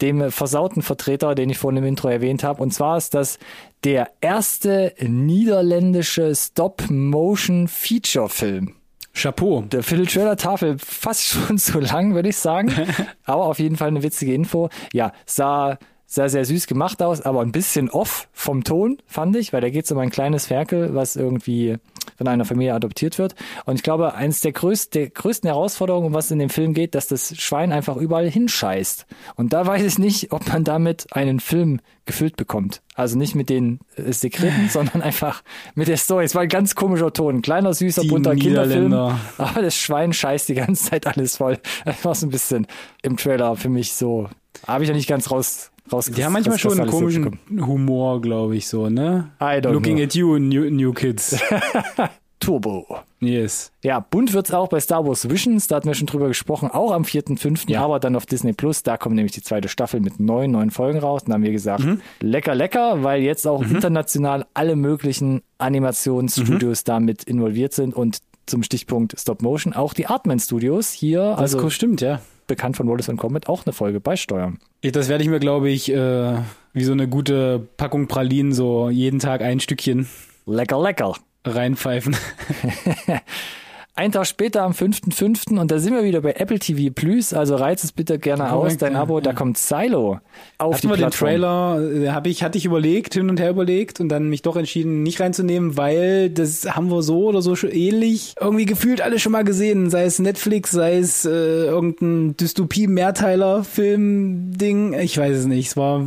dem versauten Vertreter, den ich vorhin im Intro erwähnt habe. Und zwar ist das der erste niederländische Stop-Motion-Feature-Film. Chapeau. Der Viertel-Trailer-Tafel fast schon zu lang, würde ich sagen. aber auf jeden Fall eine witzige Info. Ja, sah sah sehr süß gemacht aus, aber ein bisschen off vom Ton, fand ich, weil da geht es um ein kleines Ferkel, was irgendwie von einer Familie adoptiert wird. Und ich glaube, eines der, größten, der größten Herausforderungen, um was in dem Film geht, dass das Schwein einfach überall hinscheißt. Und da weiß ich nicht, ob man damit einen Film gefüllt bekommt. Also nicht mit den äh, Sekreten, sondern einfach mit der Story. Es war ein ganz komischer Ton. Ein kleiner, süßer, Die bunter Kinderfilm. Aber das Schwein scheißt die ganze Zeit alles voll. Das war so ein bisschen im Trailer für mich so. Habe ich ja nicht ganz raus. Raus Die haben manchmal schon einen komischen Humor, glaube ich, so, ne? I don't Looking know. at you, new, new kids. Turbo. yes. Ja, bunt wird's auch bei Star Wars Visions, da hatten wir schon drüber gesprochen, auch am 4.5., Ja. aber dann auf Disney Plus, da kommt nämlich die zweite Staffel mit neun, neun Folgen raus. Und da haben wir gesagt, Mhm. lecker, lecker, weil jetzt auch international alle möglichen Animationsstudios Mhm. damit involviert sind und zum Stichpunkt Stop Motion auch die Artman Studios hier, Das also stimmt, ja. Bekannt von Wallace Combat, auch eine Folge beisteuern. Das werde ich mir, glaube ich, äh, wie so eine gute Packung Pralinen so jeden Tag ein Stückchen Lecker, lecker. reinpfeifen. Ein Tag später am 5.5. und da sind wir wieder bei Apple TV Plus, also reiz es bitte gerne Korrekt, aus, dein ja, Abo, da ja. kommt Silo auf Hatten die wir den Plattform. Trailer, äh, hab ich, hatte ich überlegt, hin und her überlegt und dann mich doch entschieden, nicht reinzunehmen, weil das haben wir so oder so schon ähnlich irgendwie gefühlt alle schon mal gesehen. Sei es Netflix, sei es äh, irgendein Dystopie-Mehrteiler-Film-Ding. Ich weiß es nicht. Es war,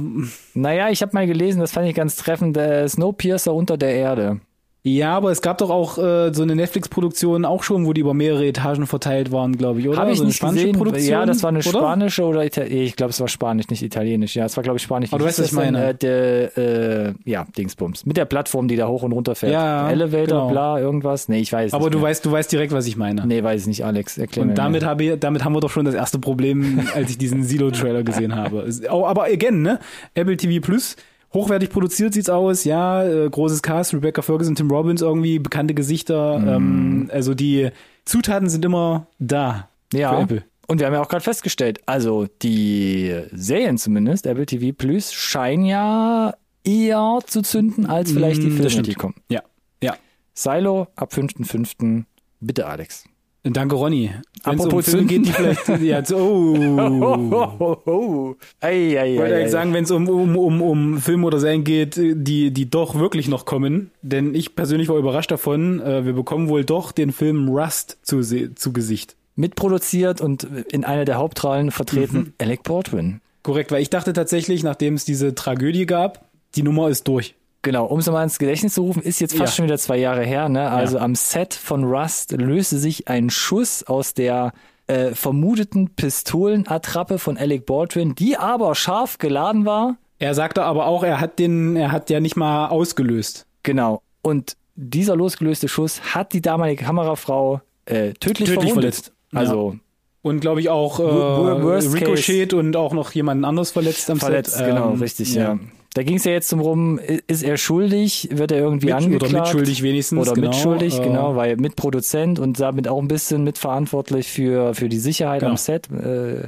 Naja, ich habe mal gelesen, das fand ich ganz treffend, äh, Snowpiercer unter der Erde. Ja, aber es gab doch auch äh, so eine Netflix-Produktion auch schon, wo die über mehrere Etagen verteilt waren, glaube ich, oder? Habe ich so eine nicht spanische gesehen. Produktion, ja, das war eine oder? spanische oder Ita ich glaube, es war spanisch, nicht italienisch. Ja, es war glaube ich spanisch. Aber du weißt, was ich das denn? meine. Äh, der, äh, ja, Dingsbums. Mit der Plattform, die da hoch und runter fährt. Ja, Elevator, genau. bla, irgendwas. Nee, ich weiß Aber nicht du mehr. weißt, du weißt direkt, was ich meine. Nee, weiß ich nicht, Alex. Erklär mir. Und damit, habe ich, damit haben wir doch schon das erste Problem, als ich diesen Silo-Trailer gesehen habe. Au- Aber again, ne? Apple TV Plus, hochwertig produziert sieht's aus, ja, äh, großes Cast, Rebecca Ferguson, Tim Robbins irgendwie, bekannte Gesichter. Mhm. Ähm, also die Zutaten sind immer da Ja. Und wir haben ja auch gerade festgestellt, also die Serien zumindest, Apple TV Plus, scheinen ja eher zu zünden, als vielleicht die Mm, das Filme, die kommen. Ja, ja. Silo ab 5.5. Bitte, Alex. Danke, Ronny. Wenn's Apropos um Zünden. geht, die vielleicht, ja, oh. oh, oh. Ei, ei, Ich wollte ei. sagen, wenn es um, um, um, um Filme oder Serien geht, die, die doch wirklich noch kommen, denn ich persönlich war überrascht davon, äh, wir bekommen wohl doch den Film Rust zu, zu Gesicht. mitproduziert und in einer der Hauptrollen vertreten Mhm. Alec Baldwin. Korrekt, weil ich dachte tatsächlich, nachdem es diese Tragödie gab, die Nummer ist durch. Genau, um es mal ins Gedächtnis zu rufen, ist jetzt fast Ja. schon wieder zwei Jahre her. Ne? Also Ja. am Set von Rust löste sich ein Schuss aus der äh, vermuteten Pistolenattrappe von Alec Baldwin, die aber scharf geladen war. Er sagte aber auch, er hat den, er hat ja nicht mal ausgelöst. Genau. Und dieser losgelöste Schuss hat die damalige Kamerafrau äh, tödlich, Tödlich verwundet. verletzt. Ja. Also Und glaube ich auch äh, worst Ricochet und auch noch jemanden anders verletzt am verletzt, Set. genau, Ähm, richtig, ja. Da ging es ja jetzt rum, ist er schuldig, wird er irgendwie Mit- oder angeklagt? mitschuldig wenigstens, Oder genau, mitschuldig, äh, genau, weil Mitproduzent und damit auch ein bisschen mitverantwortlich für, für die Sicherheit Genau. am Set, äh,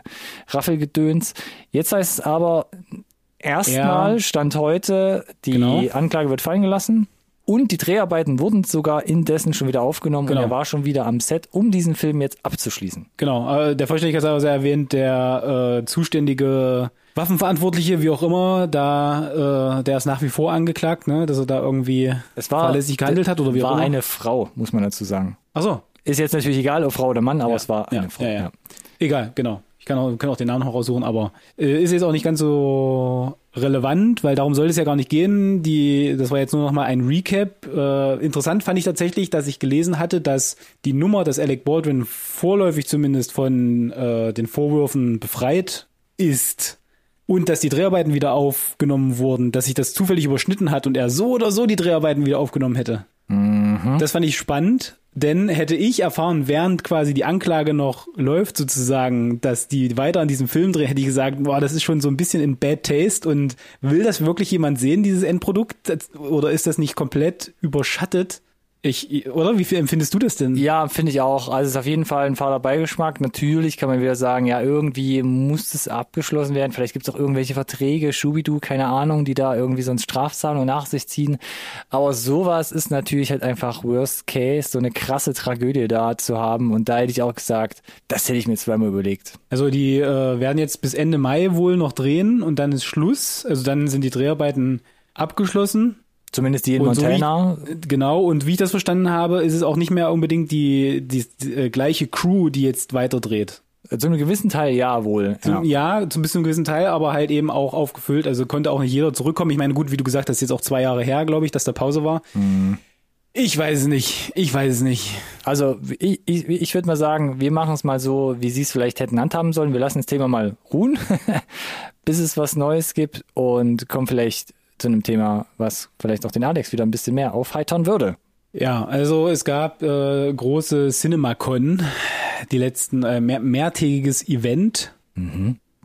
Raffelgedöns. Jetzt heißt es aber, erstmal Ja. Stand heute, die Genau. Anklage wird fallen gelassen. Und die Dreharbeiten wurden sogar indessen schon wieder aufgenommen Genau. und er war schon wieder am Set, um diesen Film jetzt abzuschließen. Genau, äh, der Vollständigkeit sei sei erwähnt, der äh, zuständige Waffenverantwortliche, wie auch immer, da äh, der ist nach wie vor angeklagt, ne, dass er da irgendwie Es war, fahrlässig gehandelt hat oder wie auch war immer. eine Frau, muss man dazu sagen. Ach so, Ist jetzt natürlich egal, ob Frau oder Mann, aber es war eine ja, Frau. ja, ja. Egal, genau. Ich kann auch, kann auch den Namen noch raussuchen, aber äh, ist jetzt auch nicht ganz so relevant, weil darum soll es ja gar nicht gehen. Die, das war jetzt nur noch mal ein Recap. Äh, interessant fand ich tatsächlich, dass ich gelesen hatte, dass die Nummer, dass Alec Baldwin vorläufig zumindest von äh, den Vorwürfen befreit ist und dass die Dreharbeiten wieder aufgenommen wurden, dass sich das zufällig überschnitten hat und er so oder so die Dreharbeiten wieder aufgenommen hätte. Das fand ich spannend, denn hätte ich erfahren, während quasi die Anklage noch läuft, sozusagen, dass die weiter an diesem Film drehen, hätte ich gesagt, boah, das ist schon so ein bisschen in Bad Taste und will das wirklich jemand sehen, dieses Endprodukt? Oder ist das nicht komplett überschattet? Ich, oder? Wie viel empfindest du das denn? Ja, finde ich auch. Also es ist auf jeden Fall ein fader Beigeschmack. Natürlich kann man wieder sagen, ja, irgendwie muss es abgeschlossen werden. Vielleicht gibt es auch irgendwelche Verträge, Schubidu, keine Ahnung, die da irgendwie sonst Strafzahlungen nach sich ziehen. Aber sowas ist natürlich halt einfach Worst Case, so eine krasse Tragödie da zu haben. Und da hätte ich auch gesagt, das hätte ich mir zweimal überlegt. Also die äh, werden jetzt bis Ende Mai wohl noch drehen und dann ist Schluss. Also dann sind die Dreharbeiten abgeschlossen. Zumindest die in Und so Montana. wie, genau, und wie ich das verstanden habe, ist es auch nicht mehr unbedingt die, die, die äh, gleiche Crew, die jetzt weiterdreht. zu einem gewissen Teil ja wohl. Zum, Ja. ja. zum bisschen gewissen Teil, aber halt eben auch aufgefüllt. Also konnte auch nicht jeder zurückkommen. Ich meine, gut, wie du gesagt hast, jetzt auch zwei Jahre her, glaube ich, dass da Pause war. Ich weiß es nicht. Ich weiß es nicht. Also ich, ich, ich würde mal sagen, wir machen es mal so, wie Sie es vielleicht hätten handhaben sollen. Wir lassen das Thema mal ruhen, bis es was Neues gibt und kommen vielleicht zu einem Thema, was vielleicht auch den Alex wieder ein bisschen mehr aufheitern würde. Ja, also es gab äh, große CinemaCon, die letzten äh, mehr, mehrtägiges Event,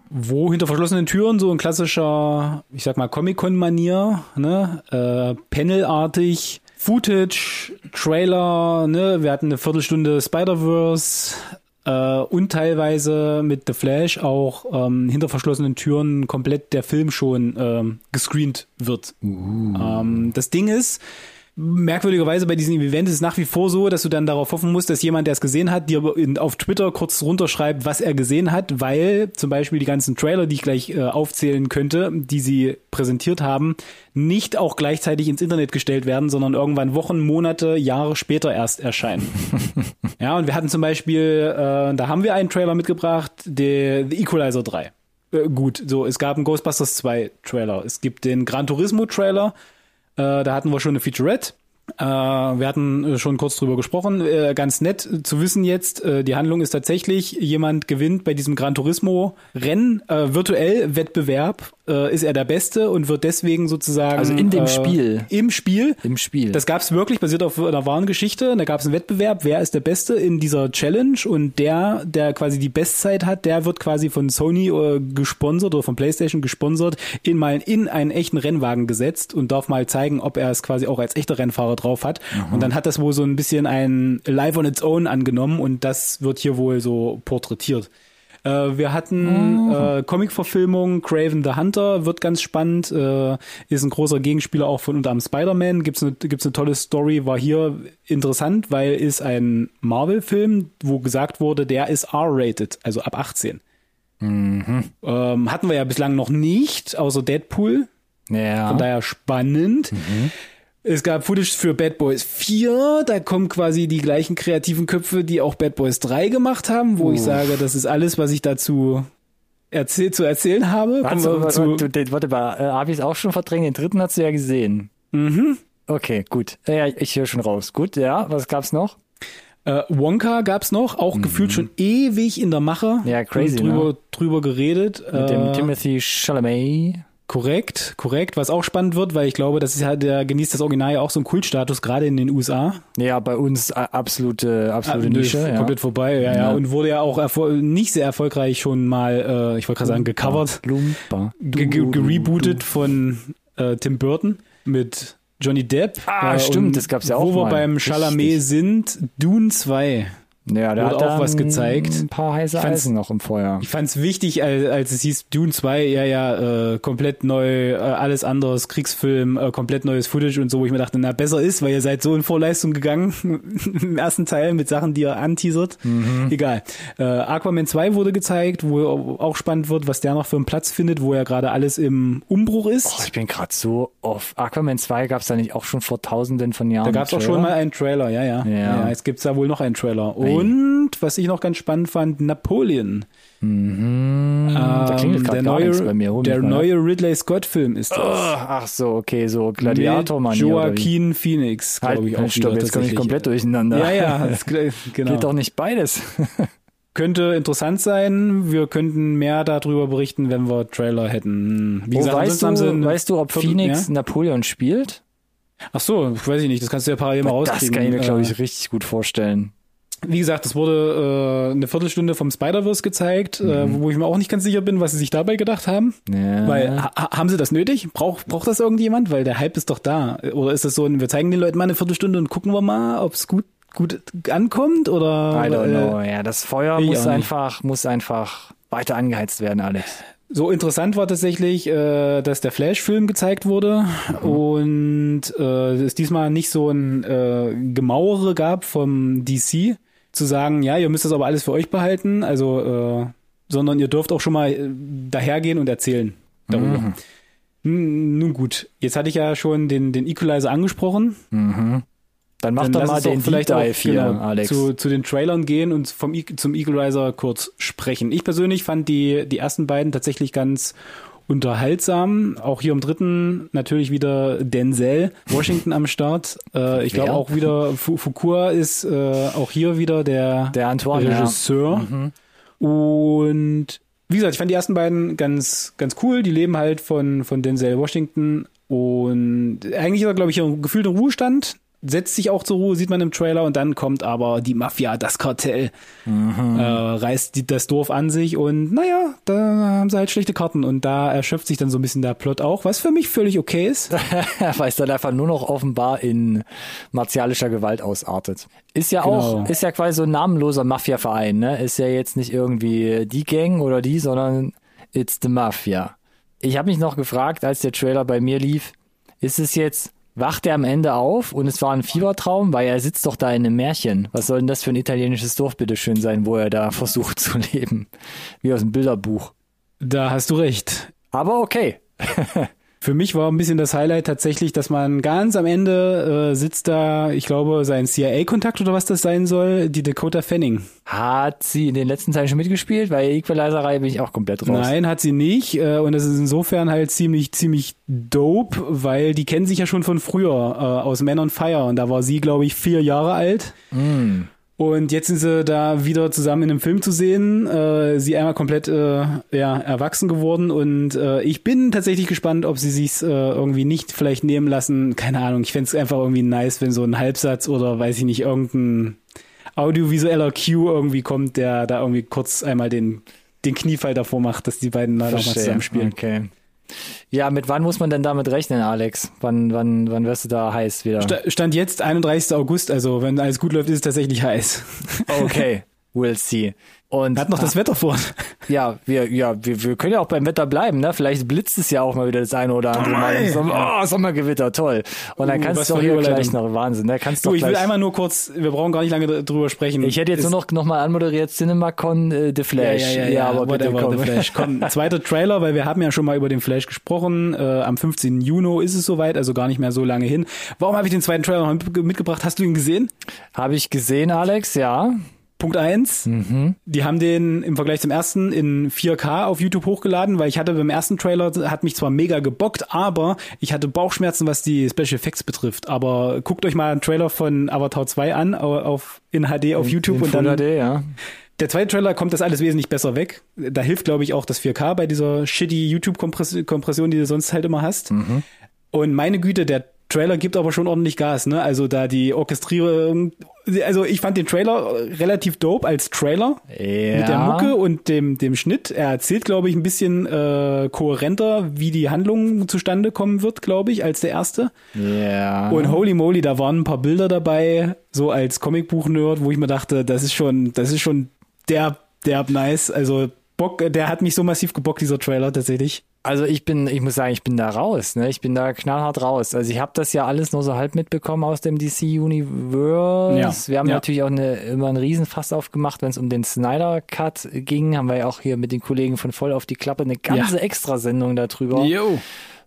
wo hinter verschlossenen Türen so ein klassischer, ich sag mal Comic-Con-Manier, ne, äh, Panelartig, Footage, Trailer, ne, wir hatten eine Viertelstunde Spider-Verse äh, und teilweise mit The Flash auch ähm, hinter verschlossenen Türen komplett der Film schon ähm, gescreent wird. Ähm, das Ding ist, merkwürdigerweise bei diesem Event ist es nach wie vor so, dass du dann darauf hoffen musst, dass jemand, der es gesehen hat, dir in, auf Twitter kurz runterschreibt, was er gesehen hat, weil zum Beispiel die ganzen Trailer, die ich gleich äh, aufzählen könnte, die sie präsentiert haben, nicht auch gleichzeitig ins Internet gestellt werden, sondern irgendwann Wochen, Monate, Jahre später erst erscheinen. ja, und wir hatten zum Beispiel, äh, da haben wir einen Trailer mitgebracht, der The Equalizer 3. Äh, gut, so, es gab einen Ghostbusters 2 Trailer. Es gibt den Gran Turismo Trailer, äh, da hatten wir schon eine Featurette. Äh, wir hatten schon kurz drüber gesprochen. Äh, ganz nett zu wissen jetzt, äh, die Handlung ist tatsächlich, jemand gewinnt bei diesem Gran Turismo Rennen, äh, virtuell Wettbewerb äh, ist er der Beste und wird deswegen sozusagen. Also in dem äh, Spiel. Im Spiel. Im Spiel. Das gab es wirklich, basiert auf einer wahren Geschichte. Da gab es einen Wettbewerb, wer ist der Beste in dieser Challenge und der, der quasi die Bestzeit hat, der wird quasi von Sony äh, gesponsert oder von PlayStation gesponsert, in mal in einen echten Rennwagen gesetzt und darf mal zeigen, ob er es quasi auch als echter Rennfahrer drauf hat. Mhm. Und dann hat das wohl so ein bisschen ein Live on its own angenommen und das wird hier wohl so porträtiert. Äh, wir hatten oh. äh, Comic-Verfilmung, Craven the Hunter, wird ganz spannend, äh, ist ein großer Gegenspieler auch von unter anderem Spider-Man, gibt's eine, gibt's eine tolle Story, war hier interessant, weil ist ein Marvel-Film, wo gesagt wurde, der ist R-rated, also ab 18. Mhm. Ähm, hatten wir ja bislang noch nicht, außer Deadpool. Ja. Von daher spannend. Mhm. Es gab Footage für Bad Boys 4, da kommen quasi die gleichen kreativen Köpfe, die auch Bad Boys 3 gemacht haben, wo uh. ich sage, das ist alles, was ich dazu erzähl zu erzählen habe. Warte, warte, warte, warte mal, äh, habe ich es auch schon verdrängt? Den dritten hast du ja gesehen. Mhm. Okay, gut. Ja, ich höre schon raus. Gut, ja, was gab's noch? Äh, Wonka gab's noch, auch mhm. gefühlt schon ewig in der Mache. Ja, crazy. Drüber, ne? drüber geredet. Mit äh, dem Timothy Chalamet. Korrekt, korrekt. Was auch spannend wird, weil ich glaube, das ist ja, der genießt das Original ja auch so einen Kultstatus, gerade in den USA. Ja, bei uns absolute, absolute ah, Nische. Ja. Komplett vorbei, ja, ja, ja. Und wurde ja auch nicht sehr erfolgreich schon mal, äh, ich wollte gerade sagen, gecovert, gerebootet von äh, Tim Burton mit Johnny Depp. Ah, äh, stimmt, das gab's ja auch Wo mal. wir beim Chalamet sind, Dune 2. Ja, da hat auch was gezeigt. Ein paar heiße Eisen noch im Feuer. Ich fand's wichtig, als, als es hieß Dune 2, ja, ja, äh, komplett neu, äh, alles anderes, Kriegsfilm, äh, komplett neues Footage und so, wo ich mir dachte, na, besser ist, weil ihr seid so in Vorleistung gegangen im ersten Teil mit Sachen, die ihr anteasert. Mhm. Egal. Äh, Aquaman 2 wurde gezeigt, wo auch spannend wird, was der noch für einen Platz findet, wo ja gerade alles im Umbruch ist. Oh, ich bin gerade so auf Aquaman 2 gab's da nicht auch schon vor tausenden von Jahren. Da gab's auch schon mal einen Trailer, ja, ja. Ja, ja jetzt gibt's da wohl noch einen Trailer. Oh, und was ich noch ganz spannend fand, Napoleon. Mhm. Ähm, da klingelt der neue, bei mir. Der neue Ridley Scott-Film ist das. Oh, ach so, okay, so gladiator mann Joaquin Phoenix, glaube halt, ich auch. Stopp, jetzt komme ich komplett durcheinander. Ja, ja, das, genau. Geht doch nicht beides. Könnte interessant sein. Wir könnten mehr darüber berichten, wenn wir Trailer hätten. Wie oh, gesagt, weißt, du, weißt du, ob Phoenix ja? Napoleon spielt? Ach so, weiß ich nicht. Das kannst du ja parallel mal rauskriegen. Das kann ich mir, glaube ich, äh, richtig gut vorstellen. Wie gesagt, es wurde äh, eine Viertelstunde vom Spider-Verse gezeigt, äh, mhm. äh, wo ich mir auch nicht ganz sicher bin, was sie sich dabei gedacht haben. Ja. Weil ha haben sie das nötig? Braucht braucht das irgendjemand? Weil der Hype ist doch da. Oder ist das so, wir zeigen den Leuten mal eine Viertelstunde und gucken wir mal, ob es gut gut ankommt oder? I don't know. Äh, ja, das Feuer muss einfach muss einfach weiter angeheizt werden, Alex. So interessant war tatsächlich, äh, dass der Flash-Film gezeigt wurde mhm. und äh, es diesmal nicht so ein äh, Gemauere gab vom DC, zu sagen, ja, ihr müsst das aber alles für euch behalten, also, äh, sondern ihr dürft auch schon mal äh, dahergehen und erzählen darüber. Mhm. Nun gut, jetzt hatte ich ja schon den, den Equalizer angesprochen. Mhm. Dann mach doch mal den vielleicht auch, hier, genau, Alex. Zu, zu den Trailern gehen und vom zum Equalizer kurz sprechen. Ich persönlich fand die, die ersten beiden tatsächlich ganz unterhaltsam. Auch hier im dritten natürlich wieder Denzel Washington am Start. Äh, ich glaube auch wieder Foucault ist äh, auch hier wieder der, der Antoine, Regisseur. Ja. Mhm. Und wie gesagt, ich fand die ersten beiden ganz, ganz cool. Die leben halt von, von Denzel Washington. Und eigentlich ist er, glaube ich, ein gefühlter Ruhestand setzt sich auch zur Ruhe, sieht man im Trailer, und dann kommt aber die Mafia, das Kartell, mhm. äh, reißt die, das Dorf an sich und naja, da haben sie halt schlechte Karten und da erschöpft sich dann so ein bisschen der Plot auch, was für mich völlig okay ist. Weil es dann einfach nur noch offenbar in martialischer Gewalt ausartet. Ist ja genau. auch, ist ja quasi so ein namenloser Mafia-Verein, ne? Ist ja jetzt nicht irgendwie die Gang oder die, sondern it's the Mafia. Ich habe mich noch gefragt, als der Trailer bei mir lief, ist es jetzt wacht er am Ende auf und es war ein Fiebertraum, weil er sitzt doch da in einem Märchen. Was soll denn das für ein italienisches Dorf bitte schön sein, wo er da versucht zu leben? Wie aus dem Bilderbuch. Da hast du recht. Aber okay. Für mich war ein bisschen das Highlight tatsächlich, dass man ganz am Ende äh, sitzt da, ich glaube, sein CIA-Kontakt oder was das sein soll, die Dakota Fanning. Hat sie in den letzten Teilen schon mitgespielt? Weil Equalizer-Reihe bin ich auch komplett raus. Nein, hat sie nicht. Äh, und das ist insofern halt ziemlich, ziemlich dope, weil die kennen sich ja schon von früher äh, aus Men on Fire. Und da war sie, glaube ich, vier Jahre alt. Mm. Und jetzt sind sie da wieder zusammen in einem Film zu sehen. Äh, sie einmal komplett äh, ja, erwachsen geworden. Und äh, ich bin tatsächlich gespannt, ob sie sich äh, irgendwie nicht vielleicht nehmen lassen. Keine Ahnung, ich fände es einfach irgendwie nice, wenn so ein Halbsatz oder weiß ich nicht, irgendein audiovisueller Cue irgendwie kommt, der da irgendwie kurz einmal den, den Kniefall davor macht, dass die beiden da nochmal zusammenspielen. Okay. Ja, mit wann muss man denn damit rechnen, Alex? Wann, wann, wann wirst du da heiß wieder? Sta- Stand jetzt 31. August, also wenn alles gut läuft, ist es tatsächlich heiß. Okay, we'll see. Und Hat noch das Wetter vor. ja, wir, ja, wir, wir können ja auch beim Wetter bleiben, ne? Vielleicht blitzt es ja auch mal wieder das eine oder andere Mal. im Sommer. Oh, Sommergewitter, toll. Und dann Uh, kannst du eine hier gleich noch Wahnsinn, ne? Kannst Du, doch ich will einmal nur kurz, wir brauchen gar nicht lange dr- drüber sprechen. ich hätte jetzt Es- nur noch, noch mal anmoderiert CinemaCon äh, The Ja, Flash. ja, ja, ja, aber bitte whatever, komm. The Flash. Komm, zweiter Trailer, weil wir haben ja schon mal über den Flash gesprochen. Äh, am 15. Juni ist es soweit, also gar nicht mehr so lange hin. Warum habe ich den zweiten Trailer noch mit- mitgebracht? Hast du ihn gesehen? Habe ich gesehen, Alex, ja. Punkt eins. Mhm. Die haben den im Vergleich zum ersten in 4K auf YouTube hochgeladen, weil ich hatte beim ersten Trailer, hat mich zwar mega gebockt, aber ich hatte Bauchschmerzen, was die Special Effects betrifft. Aber guckt euch mal einen Trailer von Avatar 2 an, au- auf, in HD auf YouTube In und Full dann HD, ja. der zweite Trailer kommt das alles wesentlich besser weg. Da hilft, glaube ich, auch das 4K bei dieser shitty YouTube-Kompression, die du sonst halt immer hast. Und meine Güte, der Trailer gibt aber schon ordentlich Gas, ne? Also da die Orchestrierung, also ich fand den Trailer relativ dope als Trailer Ja. mit der Mucke und dem, dem Schnitt. Er erzählt, glaube ich, ein bisschen äh, kohärenter, wie die Handlung zustande kommen wird, glaube ich, als der erste. Ja. Und holy moly, da waren ein paar Bilder dabei, so als Comicbuch-Nerd, wo ich mir dachte, das ist schon, das ist schon derb, derb nice. Also Bock, der hat mich so massiv gebockt, dieser Trailer tatsächlich. Also ich bin, ich muss sagen, ich bin da raus, ne? Ich bin da knallhart raus. Also ich habe das ja alles nur so halb mitbekommen aus dem DC Universe. Ja, Wir haben ja. natürlich auch eine, immer einen Riesenfass aufgemacht, wenn es um den Snyder Cut ging. Haben wir ja auch hier mit den Kollegen von Voll auf die Klappe eine ganze Ja. Extrasendung darüber Yo.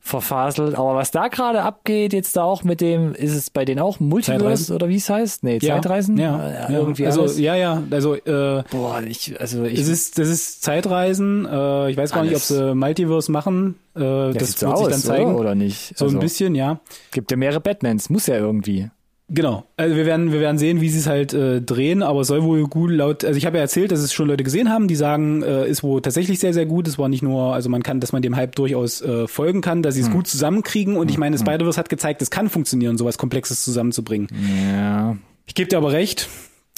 Verfaselt. Aber was da gerade abgeht, jetzt da auch mit dem, ist es bei denen auch Multiverse oder wie es heißt? Nee, Zeitreisen? Ja, Äh, ja. irgendwie also alles. ja, ja, also äh, Boah, ich, also ich, es ist, das ist Zeitreisen. Äh, ich weiß gar nicht, ob Alles. sie Multiverse machen. Äh, ja, das sieht so wird sich aus, dann zeigen. Oder, oder nicht? So also, ein bisschen, ja. Gibt ja mehrere Batmans, muss ja irgendwie. Genau. Also wir werden, wir werden sehen, wie sie es halt äh, drehen, aber es soll wohl gut laut, also ich habe ja erzählt, dass es schon Leute gesehen haben, die sagen, äh, ist wohl tatsächlich sehr, sehr gut. Es war nicht nur, also man kann, dass man dem Hype durchaus äh, folgen kann, dass sie Hm. es gut zusammenkriegen und ich meine, Spider-Verse hat gezeigt, es kann funktionieren, sowas Komplexes zusammenzubringen. Ja. Ich gebe dir aber recht.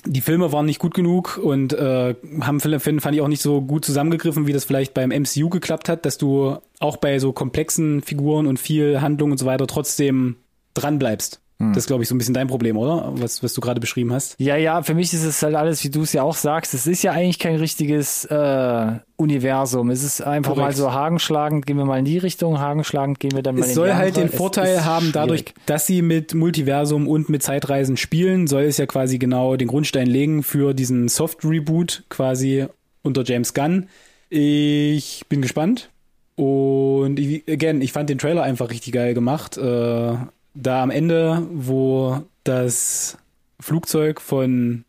Die Filme waren nicht gut genug und äh, haben find, fand ich auch nicht so gut zusammengegriffen, wie das vielleicht beim MCU geklappt hat, dass du auch bei so komplexen Figuren und viel Handlung und so weiter trotzdem dran bleibst. Das ist, glaube ich, so ein bisschen dein Problem, oder? Was, was du gerade beschrieben hast. Ja, ja, für mich ist es halt alles, wie du es ja auch sagst, es ist ja eigentlich kein richtiges äh, Universum. Es ist einfach Korrekt. mal so hagenschlagend, gehen wir mal in die Richtung, hagenschlagend gehen wir dann mal in Es soll die halt den Es Vorteil haben, dadurch, schwierig. dass sie mit Multiversum und mit Zeitreisen spielen, soll es ja quasi genau den Grundstein legen für diesen Soft-Reboot quasi unter James Gunn. Ich bin gespannt. Und ich, again, ich fand den Trailer einfach richtig geil gemacht. Äh, da am Ende, wo das Flugzeug von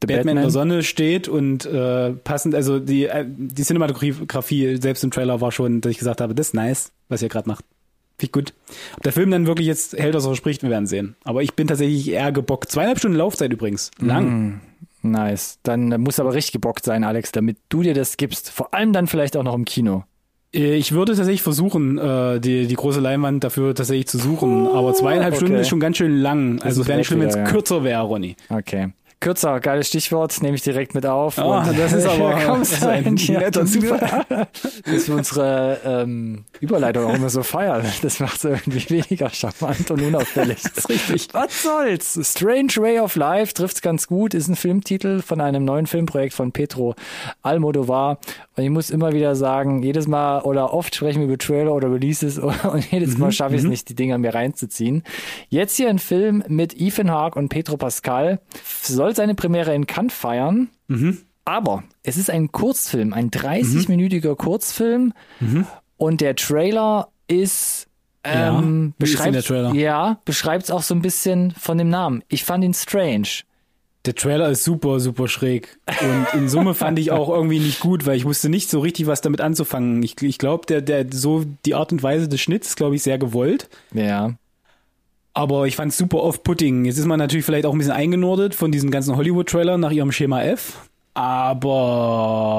The Batman, in Batman. der Sonne steht und äh, passend, also die, äh, die Cinematografie selbst im Trailer war schon, dass ich gesagt habe, das ist nice, was ihr gerade macht. Finde ich gut. Ob der Film dann wirklich jetzt hält, was er verspricht, wir werden sehen. Aber ich bin tatsächlich eher gebockt. Zweieinhalb Stunden Laufzeit übrigens. Lang. Nice. Dann muss aber richtig gebockt sein, Alex, damit du dir das gibst. Vor allem dann vielleicht auch noch im Kino. Äh, Ich würde tatsächlich versuchen, äh, die, die große Leinwand dafür tatsächlich zu suchen. Aber zweieinhalb okay. Stunden ist schon ganz schön lang. Also es wäre nicht schlimm, wenn es ja. kürzer wäre, Ronny. Okay. Kürzer, geiles Stichwort, nehme ich direkt mit auf. Oh, Und das ist aber das ein netter das ist Zufall. Dass wir unsere ähm, Überleitung auch immer so feiern. Das macht es irgendwie weniger charmant und unauffällig. Das ist richtig. Was soll's? Strange Way of Life trifft's ganz gut, ist ein Filmtitel von einem neuen Filmprojekt von Pedro Almodovar. Und ich muss immer wieder sagen, jedes Mal oder oft sprechen wir über Trailer oder Releases und jedes Mal schaffe ich es nicht, die Dinger mir reinzuziehen. Jetzt hier ein Film mit Ethan Hawke und Pedro Pascal. Soll seine Premiere in Cannes feiern. Aber es ist ein Kurzfilm, ein 30-minütiger Kurzfilm. Und der Trailer ist Ja, ähm, ist denn beschreibt, der Trailer? Ja, beschreibt es auch so ein bisschen von dem Namen. Ich fand ihn strange. Der Trailer ist super, super schräg. Und in Summe fand ich auch irgendwie nicht gut, weil ich wusste nicht so richtig, was damit anzufangen. Ich, ich glaube, der, der, so die Art und Weise des Schnitts ist, glaube ich, sehr gewollt. Ja. Aber ich fand es super off-putting. Jetzt ist man natürlich vielleicht auch ein bisschen eingenordet von diesen ganzen Hollywood-Trailern nach ihrem Schema F. Aber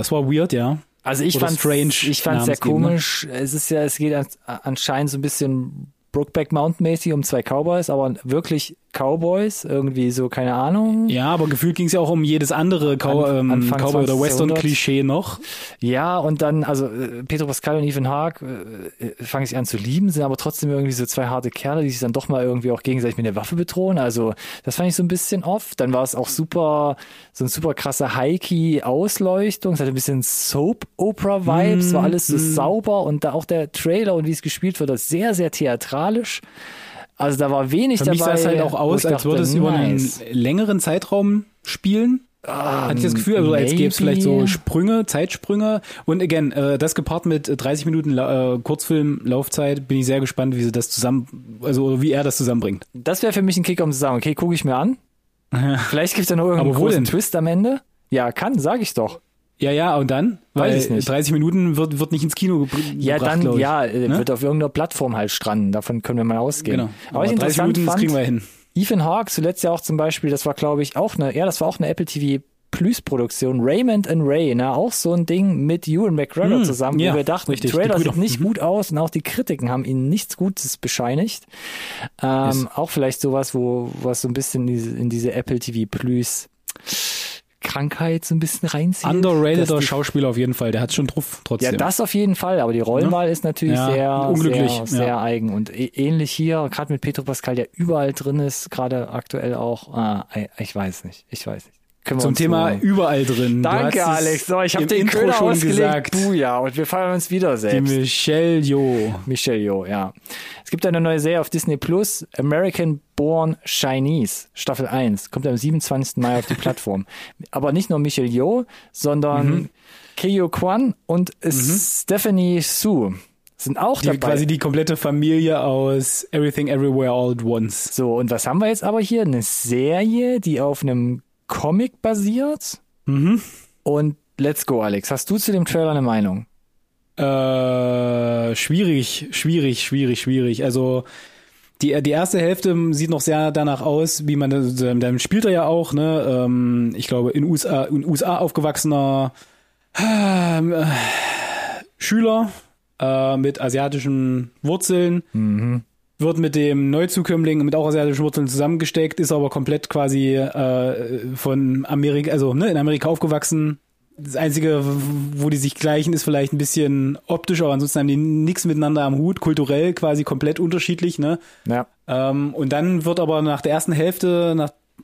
es war weird, ja. Also ich fand strange ich fand sehr ne? komisch. Es ist ja, es geht an, anscheinend so ein bisschen Brookback Mountain mäßig um zwei Cowboys, aber wirklich Cowboys, irgendwie so, keine Ahnung. Ja, aber gefühlt ging es ja auch um jedes andere Cow ähm, Cowboy- oder 20. Western-Klischee noch. Ja, und dann, also äh, Pedro Pascal und Ethan Hawke äh, äh, fangen sich an zu lieben, sind aber trotzdem irgendwie so zwei harte Kerle, die sich dann doch mal irgendwie auch gegenseitig mit der Waffe bedrohen. Also das fand ich so ein bisschen off. Dann war es auch super, so ein super krasser High-Key-Ausleuchtung. Es hatte ein bisschen Soap-Opera-Vibes, war alles so sauber und da auch der Trailer und wie es gespielt wird, das sehr, sehr theatralisch. Also da war wenig Für dabei. mich sah es halt auch aus, als würde es über nice. einen längeren Zeitraum spielen. Hatte ich das Gefühl, also als gäbe es vielleicht so. Sprünge, Zeitsprünge. Und again, äh, das gepaart mit äh, 30 Minuten La äh, Kurzfilm-Laufzeit, bin ich sehr gespannt, wie sie das zusammen, also wie er das zusammenbringt. Das wäre für mich ein Kick, um zu sagen, okay, gucke ich mir an. Vielleicht gibt es ja noch irgendeinen großen denn? Twist am Ende. Ja, kann, sage ich doch. Ja, ja, und dann? Weiß Weil ich nicht. 30 Minuten wird, wird nicht ins Kino gebr Ja, gebracht, dann, ja, äh, Ne? wird auf irgendeiner Plattform halt stranden. Davon können wir mal ausgehen. Genau. Aber, ich 30 interessant Minuten, das fand, kriegen wir hin. Ethan Hawke zuletzt ja auch zum Beispiel, das war glaube ich auch eine, ja, das war auch eine Apple TV Plus Produktion, Raymond and Ray, ne, auch so ein Ding mit Ewan McGregor Hm, zusammen, ja, wo wir dachten, richtig, der Trailer sieht nicht gut aus und auch die Kritiken haben ihnen nichts Gutes bescheinigt. Ähm, Yes. Auch vielleicht sowas, wo was so ein bisschen in diese, in diese Apple TV Plus Krankheit so ein bisschen reinzieht. Underrateder Schauspieler auf jeden Fall, der hat schon drauf trotzdem. ja, das auf jeden Fall, aber die Rollenwahl ist natürlich Ja, sehr, unglücklich, sehr, sehr ja. eigen. Und ä- ähnlich hier, gerade mit Petro Pascal, der überall drin ist, gerade aktuell auch. Ah, ich weiß nicht, ich weiß nicht. Können Zum Thema so- überall drin. Danke, Alex. So, ich habe den Intro Köder schon ausgelegt. gesagt. Buja. Und wir feiern uns wieder Die selbst. Michelle Jo. Michelle Jo, ja. Es gibt eine neue Serie auf Disney Plus, American Born Chinese, Staffel 1. Kommt am 27. Mai auf die Plattform. Aber nicht nur Michelle Jo, sondern Mhm. Keo Kwan und Stephanie Su sind auch Die, dabei. quasi die komplette Familie aus Everything Everywhere All at Once. so, und was haben wir jetzt aber hier? Eine Serie, die auf einem Comic basiert. Mhm. Und let's go, Alex. Hast du zu dem Trailer eine Meinung? Äh, schwierig, schwierig, schwierig, schwierig. Also die, die erste Hälfte sieht noch sehr danach aus, wie man dann spielt er ja auch, ne? Ähm, ich glaube in USA, in USA aufgewachsener äh, Schüler äh, mit asiatischen Wurzeln. Wird mit dem Neuzukömmling mit auch asiatischen Wurzeln zusammengesteckt, ist aber komplett quasi äh, von Amerika, also ne, in Amerika aufgewachsen, das Einzige, wo die sich gleichen, ist vielleicht ein bisschen optisch, aber ansonsten haben die nichts miteinander am Hut, kulturell quasi komplett unterschiedlich, ne? Ja. Ähm, und dann wird aber nach der ersten Hälfte,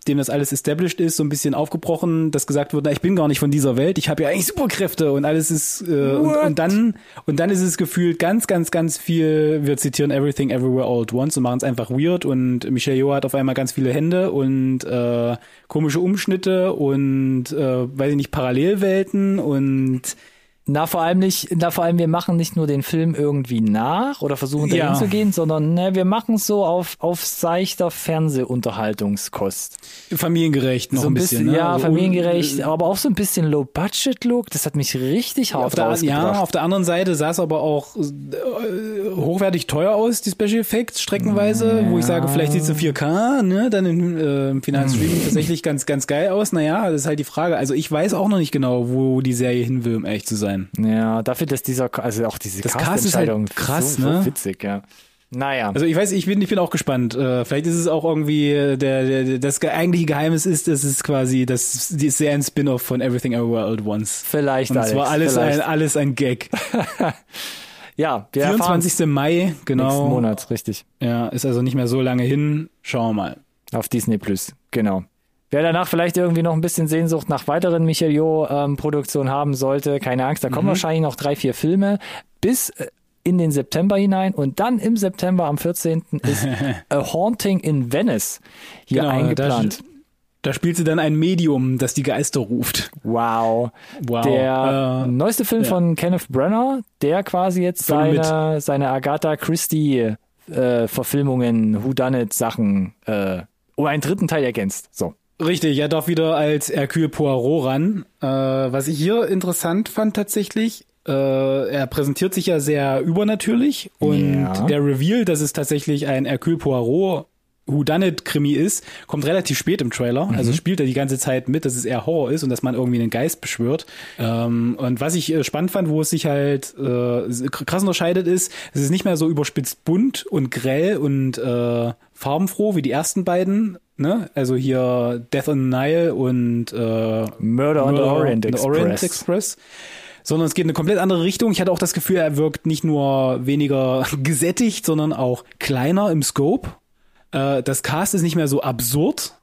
nachdem das alles established ist, so ein bisschen aufgebrochen, dass gesagt wird, na, ich bin gar nicht von dieser Welt, ich habe ja eigentlich Superkräfte und alles ist äh, und, und dann und dann ist es gefühlt ganz, ganz, ganz viel, wir zitieren Everything Everywhere All at Once und machen es einfach weird und Michelle Yeoh hat auf einmal ganz viele Hände und äh, komische Umschnitte und äh, weiß ich nicht, Parallelwelten und Na, vor allem nicht, na, vor allem, wir machen nicht nur den Film irgendwie nach oder versuchen dahin Ja. zu gehen, sondern ne, wir machen es so auf, auf seichter Fernsehunterhaltungskost. familiengerecht noch so ein bisschen. ne? ja, Also familiengerecht, un- aber auch so ein bisschen Low-Budget-Look. Das hat mich richtig hart Auf der, ja, auf der anderen Seite sah es aber auch äh, hochwertig teuer aus, die Special Effects streckenweise, wo ich sage, vielleicht sieht es in 4K, ne, dann im, äh, im finalen Streaming tatsächlich ganz, ganz geil aus. Naja, das ist halt die Frage. Also ich weiß auch noch nicht genau, wo die Serie hin will, um ehrlich zu sein. Ja, dafür, dass dieser, also auch diese Das Cast ist halt krass, so, ne? so witzig, ja. Naja. Also ich weiß, ich bin, ich bin auch gespannt. Äh, vielleicht ist es auch irgendwie der, der das eigentliche Geheimnis ist, dass es quasi das die ist sehr ein Spin-off von Everything Everywhere All at Once. Vielleicht Und Alex, zwar alles vielleicht. ein alles ein Gag. Ja, wir erfahren's 24. Mai, genau. nächsten Monat, richtig. Ja, ist also nicht mehr so lange hin. Schauen wir mal. Auf Disney Plus, genau. Wer danach vielleicht irgendwie noch ein bisschen Sehnsucht nach weiteren Michael Jo-Produktionen haben sollte, keine Angst, da kommen wahrscheinlich noch drei, vier Filme bis äh, in den September hinein und dann im September am 14. ist A Haunting in Venice hier Genau, eingeplant. Da spielt sie dann ein Medium, das die Geister ruft. Wow. Wow. Der Äh, neueste Film ja. von Kenneth Branagh, der quasi jetzt mit. seine, seine Agatha Christie äh, Verfilmungen, Whodunit Sachen äh, um einen dritten Teil ergänzt. So. Richtig, er darf wieder als Hercule Poirot ran. Äh, was ich hier interessant fand tatsächlich, äh, er präsentiert sich ja sehr übernatürlich und Ja. der Reveal, dass es tatsächlich ein Hercule Poirot Whodunit-Krimi ist, kommt relativ spät im Trailer. Also spielt er die ganze Zeit mit, dass es eher Horror ist und dass man irgendwie einen Geist beschwört. Ähm, und was ich äh, spannend fand, wo es sich halt äh, krass unterscheidet, ist, es ist nicht mehr so überspitzt bunt und grell und äh, farbenfroh wie die ersten beiden. Ne? Also hier Death on the Nile und äh, Murder on the Orient the Express. Orient Express. Sondern es geht in eine komplett andere Richtung. Ich hatte auch das Gefühl, er wirkt nicht nur weniger gesättigt, sondern auch kleiner im Scope. Äh, das Cast ist nicht mehr so absurd.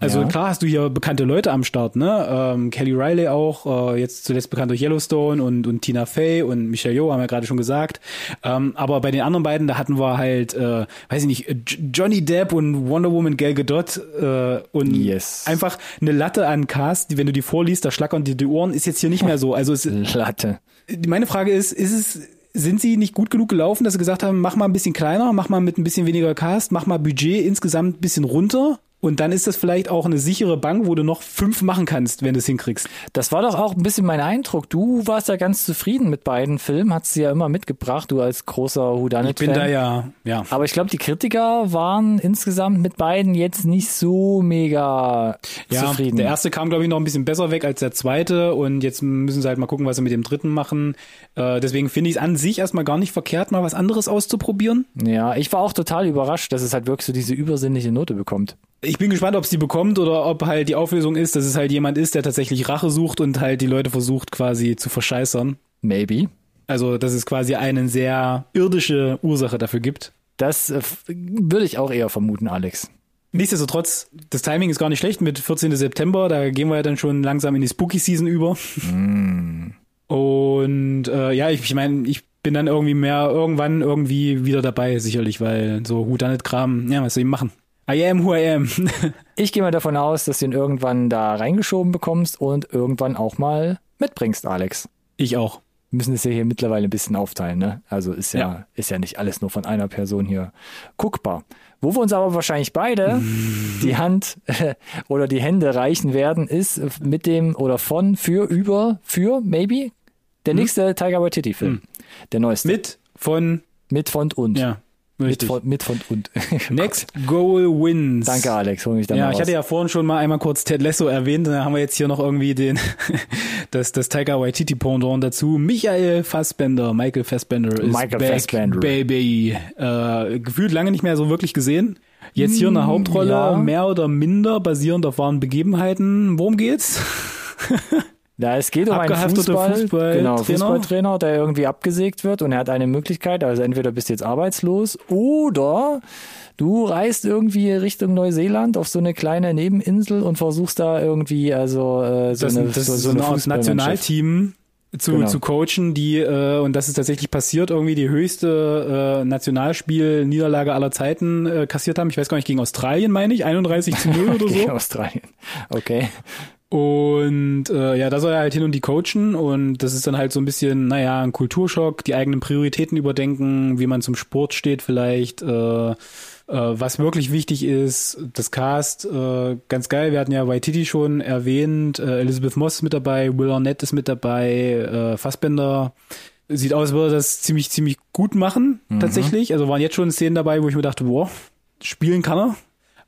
also ja. klar hast du hier bekannte Leute am Start, ne? Ähm, Kelly Riley auch, äh, jetzt zuletzt bekannt durch Yellowstone und, und Tina Fey und Michelle Yeoh, haben wir gerade schon gesagt. Ähm, aber bei den anderen beiden, da hatten wir halt, äh, weiß ich nicht, Johnny Depp und Wonder Woman Gal Gadot äh, und Yes. einfach eine Latte an Cast, die, wenn du die vorliest, da schlackern dir die Ohren, ist jetzt hier nicht mehr so. Also es, Latte. meine Frage ist, ist es, sind sie nicht gut genug gelaufen, dass sie gesagt haben, mach mal ein bisschen kleiner, mach mal mit ein bisschen weniger Cast, mach mal Budget insgesamt ein bisschen runter und dann ist das vielleicht auch eine sichere Bank, wo du noch fünf machen kannst, wenn du es hinkriegst. Das war doch auch ein bisschen mein Eindruck. Du warst ja ganz zufrieden mit beiden Filmen, hast sie ja immer mitgebracht, du als großer Ich Whodunit-Fan. bin da ja, ja. Aber ich glaube, die Kritiker waren insgesamt mit beiden jetzt nicht so mega Ja, zufrieden. der erste kam, glaube ich, noch ein bisschen besser weg als der zweite und jetzt müssen sie halt mal gucken, was sie mit dem dritten machen. Äh, deswegen finde ich es an sich erstmal gar nicht verkehrt, mal was anderes auszuprobieren. ja, ich war auch total überrascht, dass es halt wirklich so diese übersinnliche Note bekommt. Ich bin gespannt, ob es die bekommt oder ob halt die Auflösung ist, dass es halt jemand ist, der tatsächlich Rache sucht und halt die Leute versucht quasi zu verscheißern. Maybe. Also, dass es quasi eine sehr irdische Ursache dafür gibt. Das äh, würde ich auch eher vermuten, Alex. Nichtsdestotrotz, das Timing ist gar nicht schlecht mit 14. September, da gehen wir ja dann schon langsam in die Spooky Season über. Und äh, ja, ich, ich meine, ich bin dann irgendwie mehr irgendwann irgendwie wieder dabei, sicherlich, weil so Houdanet-Kram, ja, was soll ich machen? I am who I am. Ich gehe mal davon aus, dass du ihn irgendwann da reingeschoben bekommst und irgendwann auch mal mitbringst, Alex. ich auch. Wir müssen es ja hier mittlerweile ein bisschen aufteilen, ne? Also ist ja, Ja. ist ja nicht alles nur von einer Person hier guckbar. Wo wir uns aber wahrscheinlich beide die Hand oder die Hände reichen werden, ist mit dem oder von, für, über, für, maybe, der nächste Tiger Waititi Film. Der neueste. Mit von, mit von und. ja, mit richtig. von, mit von und. Next Goal Wins. Danke, Alex. Hol mich da Ja, ich raus. hatte ja vorhin schon mal einmal kurz Ted Lasso erwähnt, da haben wir jetzt hier noch irgendwie den das das Tiger Waititi Pendant dazu. Michael Fassbender, Michael Fassbender ist Michael back, Fassbender. baby. Äh, gefühlt lange nicht mehr so wirklich gesehen. Jetzt hier eine Hauptrolle, ja. mehr oder minder basierend auf wahren Begebenheiten. Worum geht's? Ja, es geht um einen Fußball, Fußballtrainer. genau, Fußballtrainer, der irgendwie abgesägt wird und er hat eine Möglichkeit, also entweder bist du jetzt arbeitslos oder du reist irgendwie Richtung Neuseeland auf so eine kleine Nebeninsel und versuchst da irgendwie also äh, so Das, eine, das so, so so eine Art. Nationalteam zu, Genau. zu coachen, die, äh, und das ist tatsächlich passiert, irgendwie die höchste äh, Nationalspiel-Niederlage aller Zeiten äh, kassiert haben. Ich weiß gar nicht, gegen Australien, meine ich, 31 zu 0 oder Gegen so. Australien. Okay. Und äh, ja, da soll er halt hin und die coachen und das ist dann halt so ein bisschen, naja, ein Kulturschock, die eigenen Prioritäten überdenken, wie man zum Sport steht vielleicht, äh, äh, was wirklich wichtig ist, das Cast, äh, ganz geil, wir hatten ja Waititi schon erwähnt, äh, Elizabeth Moss ist mit dabei, Will Arnett ist mit dabei, äh, Fassbender sieht aus, als würde das ziemlich, ziemlich gut machen, tatsächlich. Also waren jetzt schon Szenen dabei, wo ich mir dachte, boah, spielen kann er.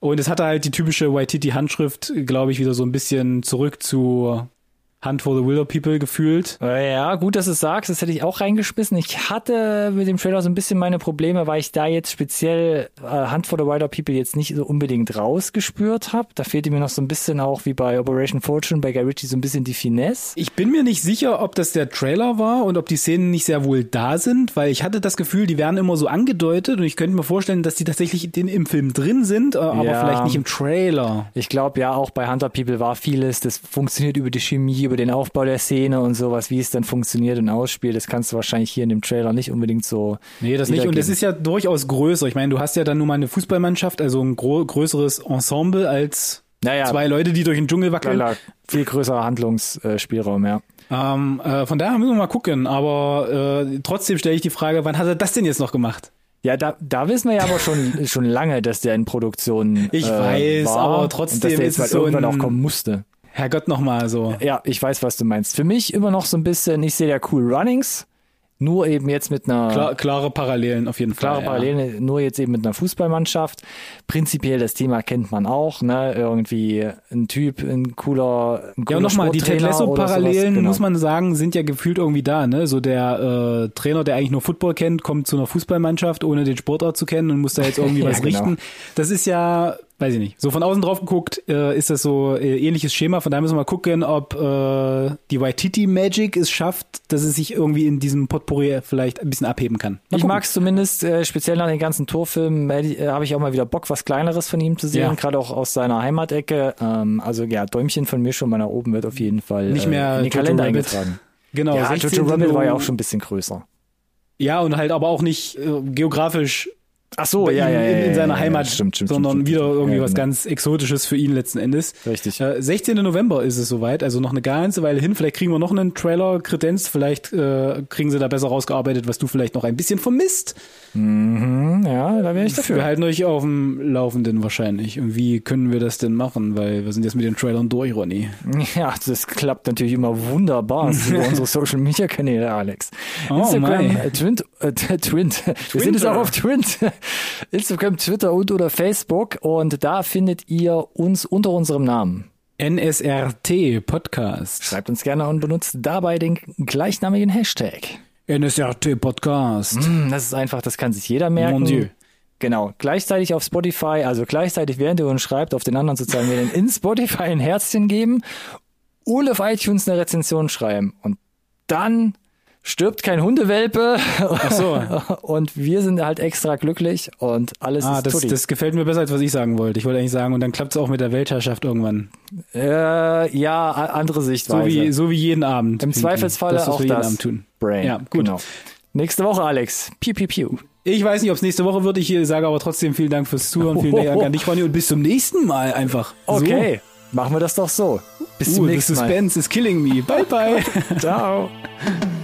Und es hatte halt die typische Waititi-Handschrift, glaube ich, wieder so ein bisschen zurück zu Hunt for the Wilder People gefühlt. Äh, Ja, gut, dass du es sagst, das hätte ich auch reingeschmissen. Ich hatte mit dem Trailer so ein bisschen meine Probleme, weil ich da jetzt speziell äh, Hunt for the Wilder People jetzt nicht so unbedingt rausgespürt habe. Da fehlte mir noch so ein bisschen auch wie bei Operation Fortune bei Guy Ritchie so ein bisschen die Finesse. Ich bin mir nicht sicher, ob das der Trailer war und ob die Szenen nicht sehr wohl da sind, weil ich hatte das Gefühl, die werden immer so angedeutet und ich könnte mir vorstellen, dass die tatsächlich in, im Film drin sind, äh, aber Ja. vielleicht nicht im Trailer. Ich glaube ja, auch bei Hunter People war vieles, das funktioniert über die Chemie, über den Aufbau der Szene und sowas, wie es dann funktioniert und ausspielt. Das kannst du wahrscheinlich hier in dem Trailer nicht unbedingt so. Nee, das nicht. Und es ist ja durchaus größer. Ich meine, du hast ja dann nur mal eine Fußballmannschaft, also ein größeres Ensemble als Naja, zwei Leute, die durch den Dschungel wackeln. klar, viel größerer Handlungsspielraum, ja. Ähm, äh, von daher müssen wir mal gucken. Aber äh, trotzdem stelle ich die Frage, wann hat er das denn jetzt noch gemacht? Ja, da, da wissen wir ja aber schon, schon lange, dass der in Produktion Ich äh, weiß, war aber und trotzdem dass der ist jetzt mal es so irgendwann ein- auch kommen musste. Herrgott noch mal so. Ja, ich weiß, was du meinst. Für mich immer noch so ein bisschen, ich sehe ja cool Runnings, nur eben jetzt mit einer Klar, klare Parallelen auf jeden klare Fall. Parallele, nur jetzt eben mit einer Fußballmannschaft. Prinzipiell das Thema kennt man auch, ne? Irgendwie ein Typ, ein cooler, ein Ja, cooler und nochmal, die Ted Lasso-Parallelen, genau. muss man sagen, sind ja gefühlt irgendwie da. Ne? So der äh, Trainer, der eigentlich nur Football kennt, kommt zu einer Fußballmannschaft, ohne den Sportart zu kennen und muss da jetzt irgendwie Ja, was genau. richten. Das ist ja, weiß ich nicht, so von außen drauf geguckt, äh, ist das so äh, ähnliches Schema. Von daher müssen wir mal gucken, ob äh, die Waititi Magic es schafft, dass es sich irgendwie in diesem Potpourri vielleicht ein bisschen abheben kann. Mal Ich mag es zumindest, äh, speziell nach den ganzen Torfilmen, äh, habe ich auch mal wieder Bock, was Kleineres von ihm zu sehen, Ja. gerade auch aus seiner Heimatecke. Ähm, also ja, Däumchen von mir schon mal nach oben wird auf jeden Fall Nicht mehr äh, in die Jojo Kalender Rabbit. eingetragen. Genau, ja, 16. Jojo Rabbit war ja auch schon ein bisschen größer. Ja, und halt aber auch nicht äh, geografisch Ach so, ja, ja, in, ja, in seiner Heimat, ja, stimmt, stimmt, sondern stimmt, wieder irgendwie was genau. ganz Exotisches für ihn letzten Endes. Richtig. Äh, 16. November ist es soweit, also noch eine ganze Weile hin. Vielleicht kriegen wir noch einen Trailer kredenzt, vielleicht äh, kriegen sie da besser rausgearbeitet, was du vielleicht noch ein bisschen vermisst. Mhm, ja, da wäre ich Wir dafür. halten euch auf dem Laufenden wahrscheinlich. Und wie können wir das denn machen? Weil wir sind jetzt mit den Trailern durch, Ronny. Ja, das klappt natürlich immer wunderbar über unsere Social Media Kanäle, Alex. Oh, Instagram, äh, Twint, äh, Twint. Wir sind jetzt auch auf Twint. Instagram, Twitter und oder Facebook und da findet ihr uns unter unserem Namen. NSRT Podcast. Schreibt uns gerne und benutzt dabei den gleichnamigen Hashtag. NSRT Podcast. Hm, Das ist einfach, das kann sich jeder merken. Mon Dieu. Genau, gleichzeitig auf Spotify, also gleichzeitig während ihr uns schreibt, auf den anderen sozialen Medien in Spotify ein Herzchen geben und auf iTunes eine Rezension schreiben. Und dann stirbt kein Hundewelpe Ach so. und wir sind halt extra glücklich und alles Ah, ist das, tutti. das gefällt mir besser, als was ich sagen wollte. Ich wollte eigentlich sagen, und dann klappt es auch mit der Weltherrschaft irgendwann. äh, ja, andere So Sichtweise. wie, so wie jeden Abend. Im was auch jeden das. Abend tun. Brain. Ja, gut. Genau. Nächste Woche, Alex. Piu, piu, piu. Ich weiß nicht, ob es nächste Woche wird. Ich äh, sage aber trotzdem vielen Dank fürs Zuhören. Vielen Dank an dich, Ronny. Und bis zum nächsten Mal einfach. Okay, machen wir das doch so. Bis So. zum Uh, the nächsten Mal. suspense is killing me. Bye, bye. Ciao.